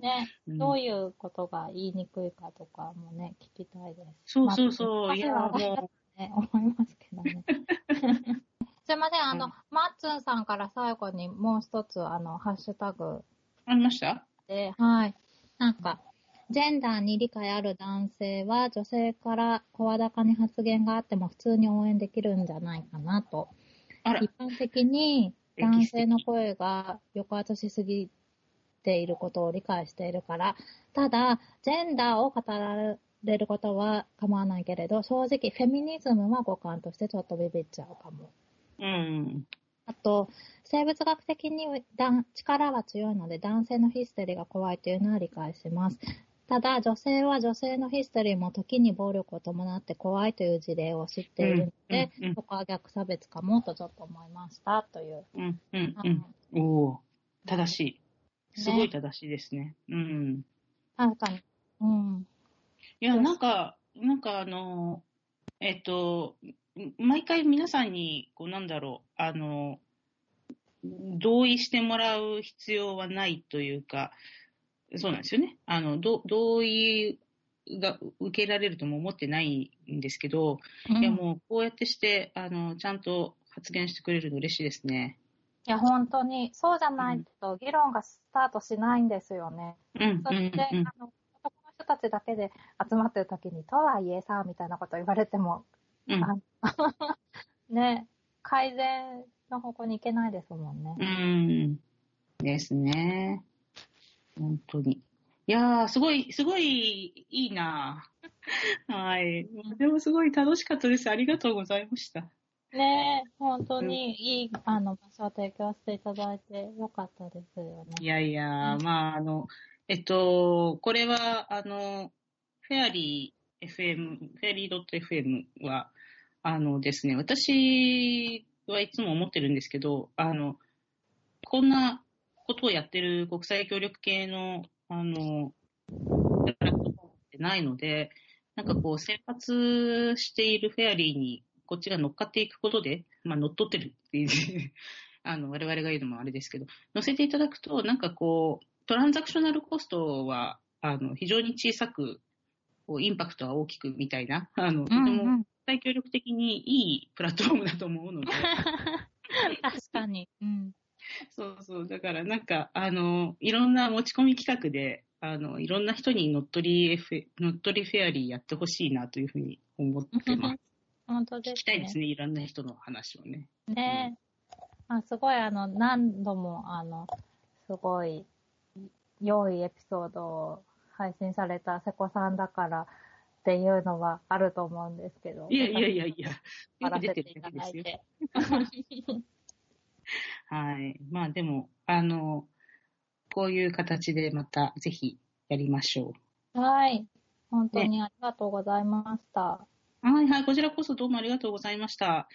ね、うんどういうことが言いにくいかとかもね、聞きたいです。そうそうそう、まあいや、もね、思いますけどね。すいません、あの、うんマッツンさんから最後にもう一つ、あの、ハッシュタグう、ありました？で、はい。なんか、ジェンダーに理解ある男性は女性から声高に発言があっても普通に応援できるんじゃないかなと。一、般的に男性の声が抑圧しすぎていることを理解しているから、ただ、ジェンダーを語られることは構わないけれど、正直フェミニズムは五感としてちょっとビビっちゃうかも。うん。あと、生物学的にだ力は強いので男性のヒステリーが怖いというのは理解します。ただ、女性は女性のヒステリーも時に暴力を伴って怖いという事例を知っているので、うんうんうんそこは逆差別かもとちょっと思いましたという。うん、うん、あうん。おお正しい。ねすごい正しいですね。うん。確かに。うん。いや、なんか、なんかあの、えっと、毎回皆さんに、こうなんだろう、あの、同意してもらう必要はないというか、そうなんですよね。あの、ど同意が受けられるとも思ってないんですけど、いやもうこうやってして、あの、ちゃんと発言してくれるの嬉しいですね。いや、本当に、そうじゃないと議論がスタートしないんですよね。うん、そして、うん、うんあの、たちだけで集まってる時に、とはいえさ、みたいなこと言われても、うん。あ ね、改善の方向に行けないですもんね。うん。ですね。本当に。いやー、すごい、すごいいいな はい。でもすごい楽しかったです。ありがとうございました。ね本当にいい、あの、場所を提供していただいてよかったですよね。いやいや、うんまあ、あの、えっと、これは、あの、フェアリー FM、フェアリー .fm は、あのですね、私はいつも思ってるんですけど、あの、こんなことをやってる国際協力系の、あの、プラットフォームってないので、なんかこう、先発しているフェアリーに、こっちが乗っかっていくことで、まあ乗っ取ってるっていう あの、我々が言うのもあれですけど、乗せていただくと、なんかこう、トランザクショナルコストは、あの、非常に小さく、こうインパクトは大きくみたいな、あの、とても対協力的にいいプラットフォームだと思うので。確かに。うん。そうそう。だからなんか、あの、いろんな持ち込み企画で、あの、いろんな人に乗っ取り、F、乗っ取りフェアリーやってほしいなというふうに思ってます。本当です、ね、聞きたいですね。いろんな人の話をね。ねえ。うん、あすごい、あの、何度も、あの、すごい、良いエピソードを配信された瀬古さんだからっていうのはあると思うんですけど。いやいやいやいや、よく出てるだけですよ。はい。まあでも、あの、こういう形でまたぜひやりましょう。はい。本当にありがとうございました。はいはい。こちらこそどうもありがとうございました。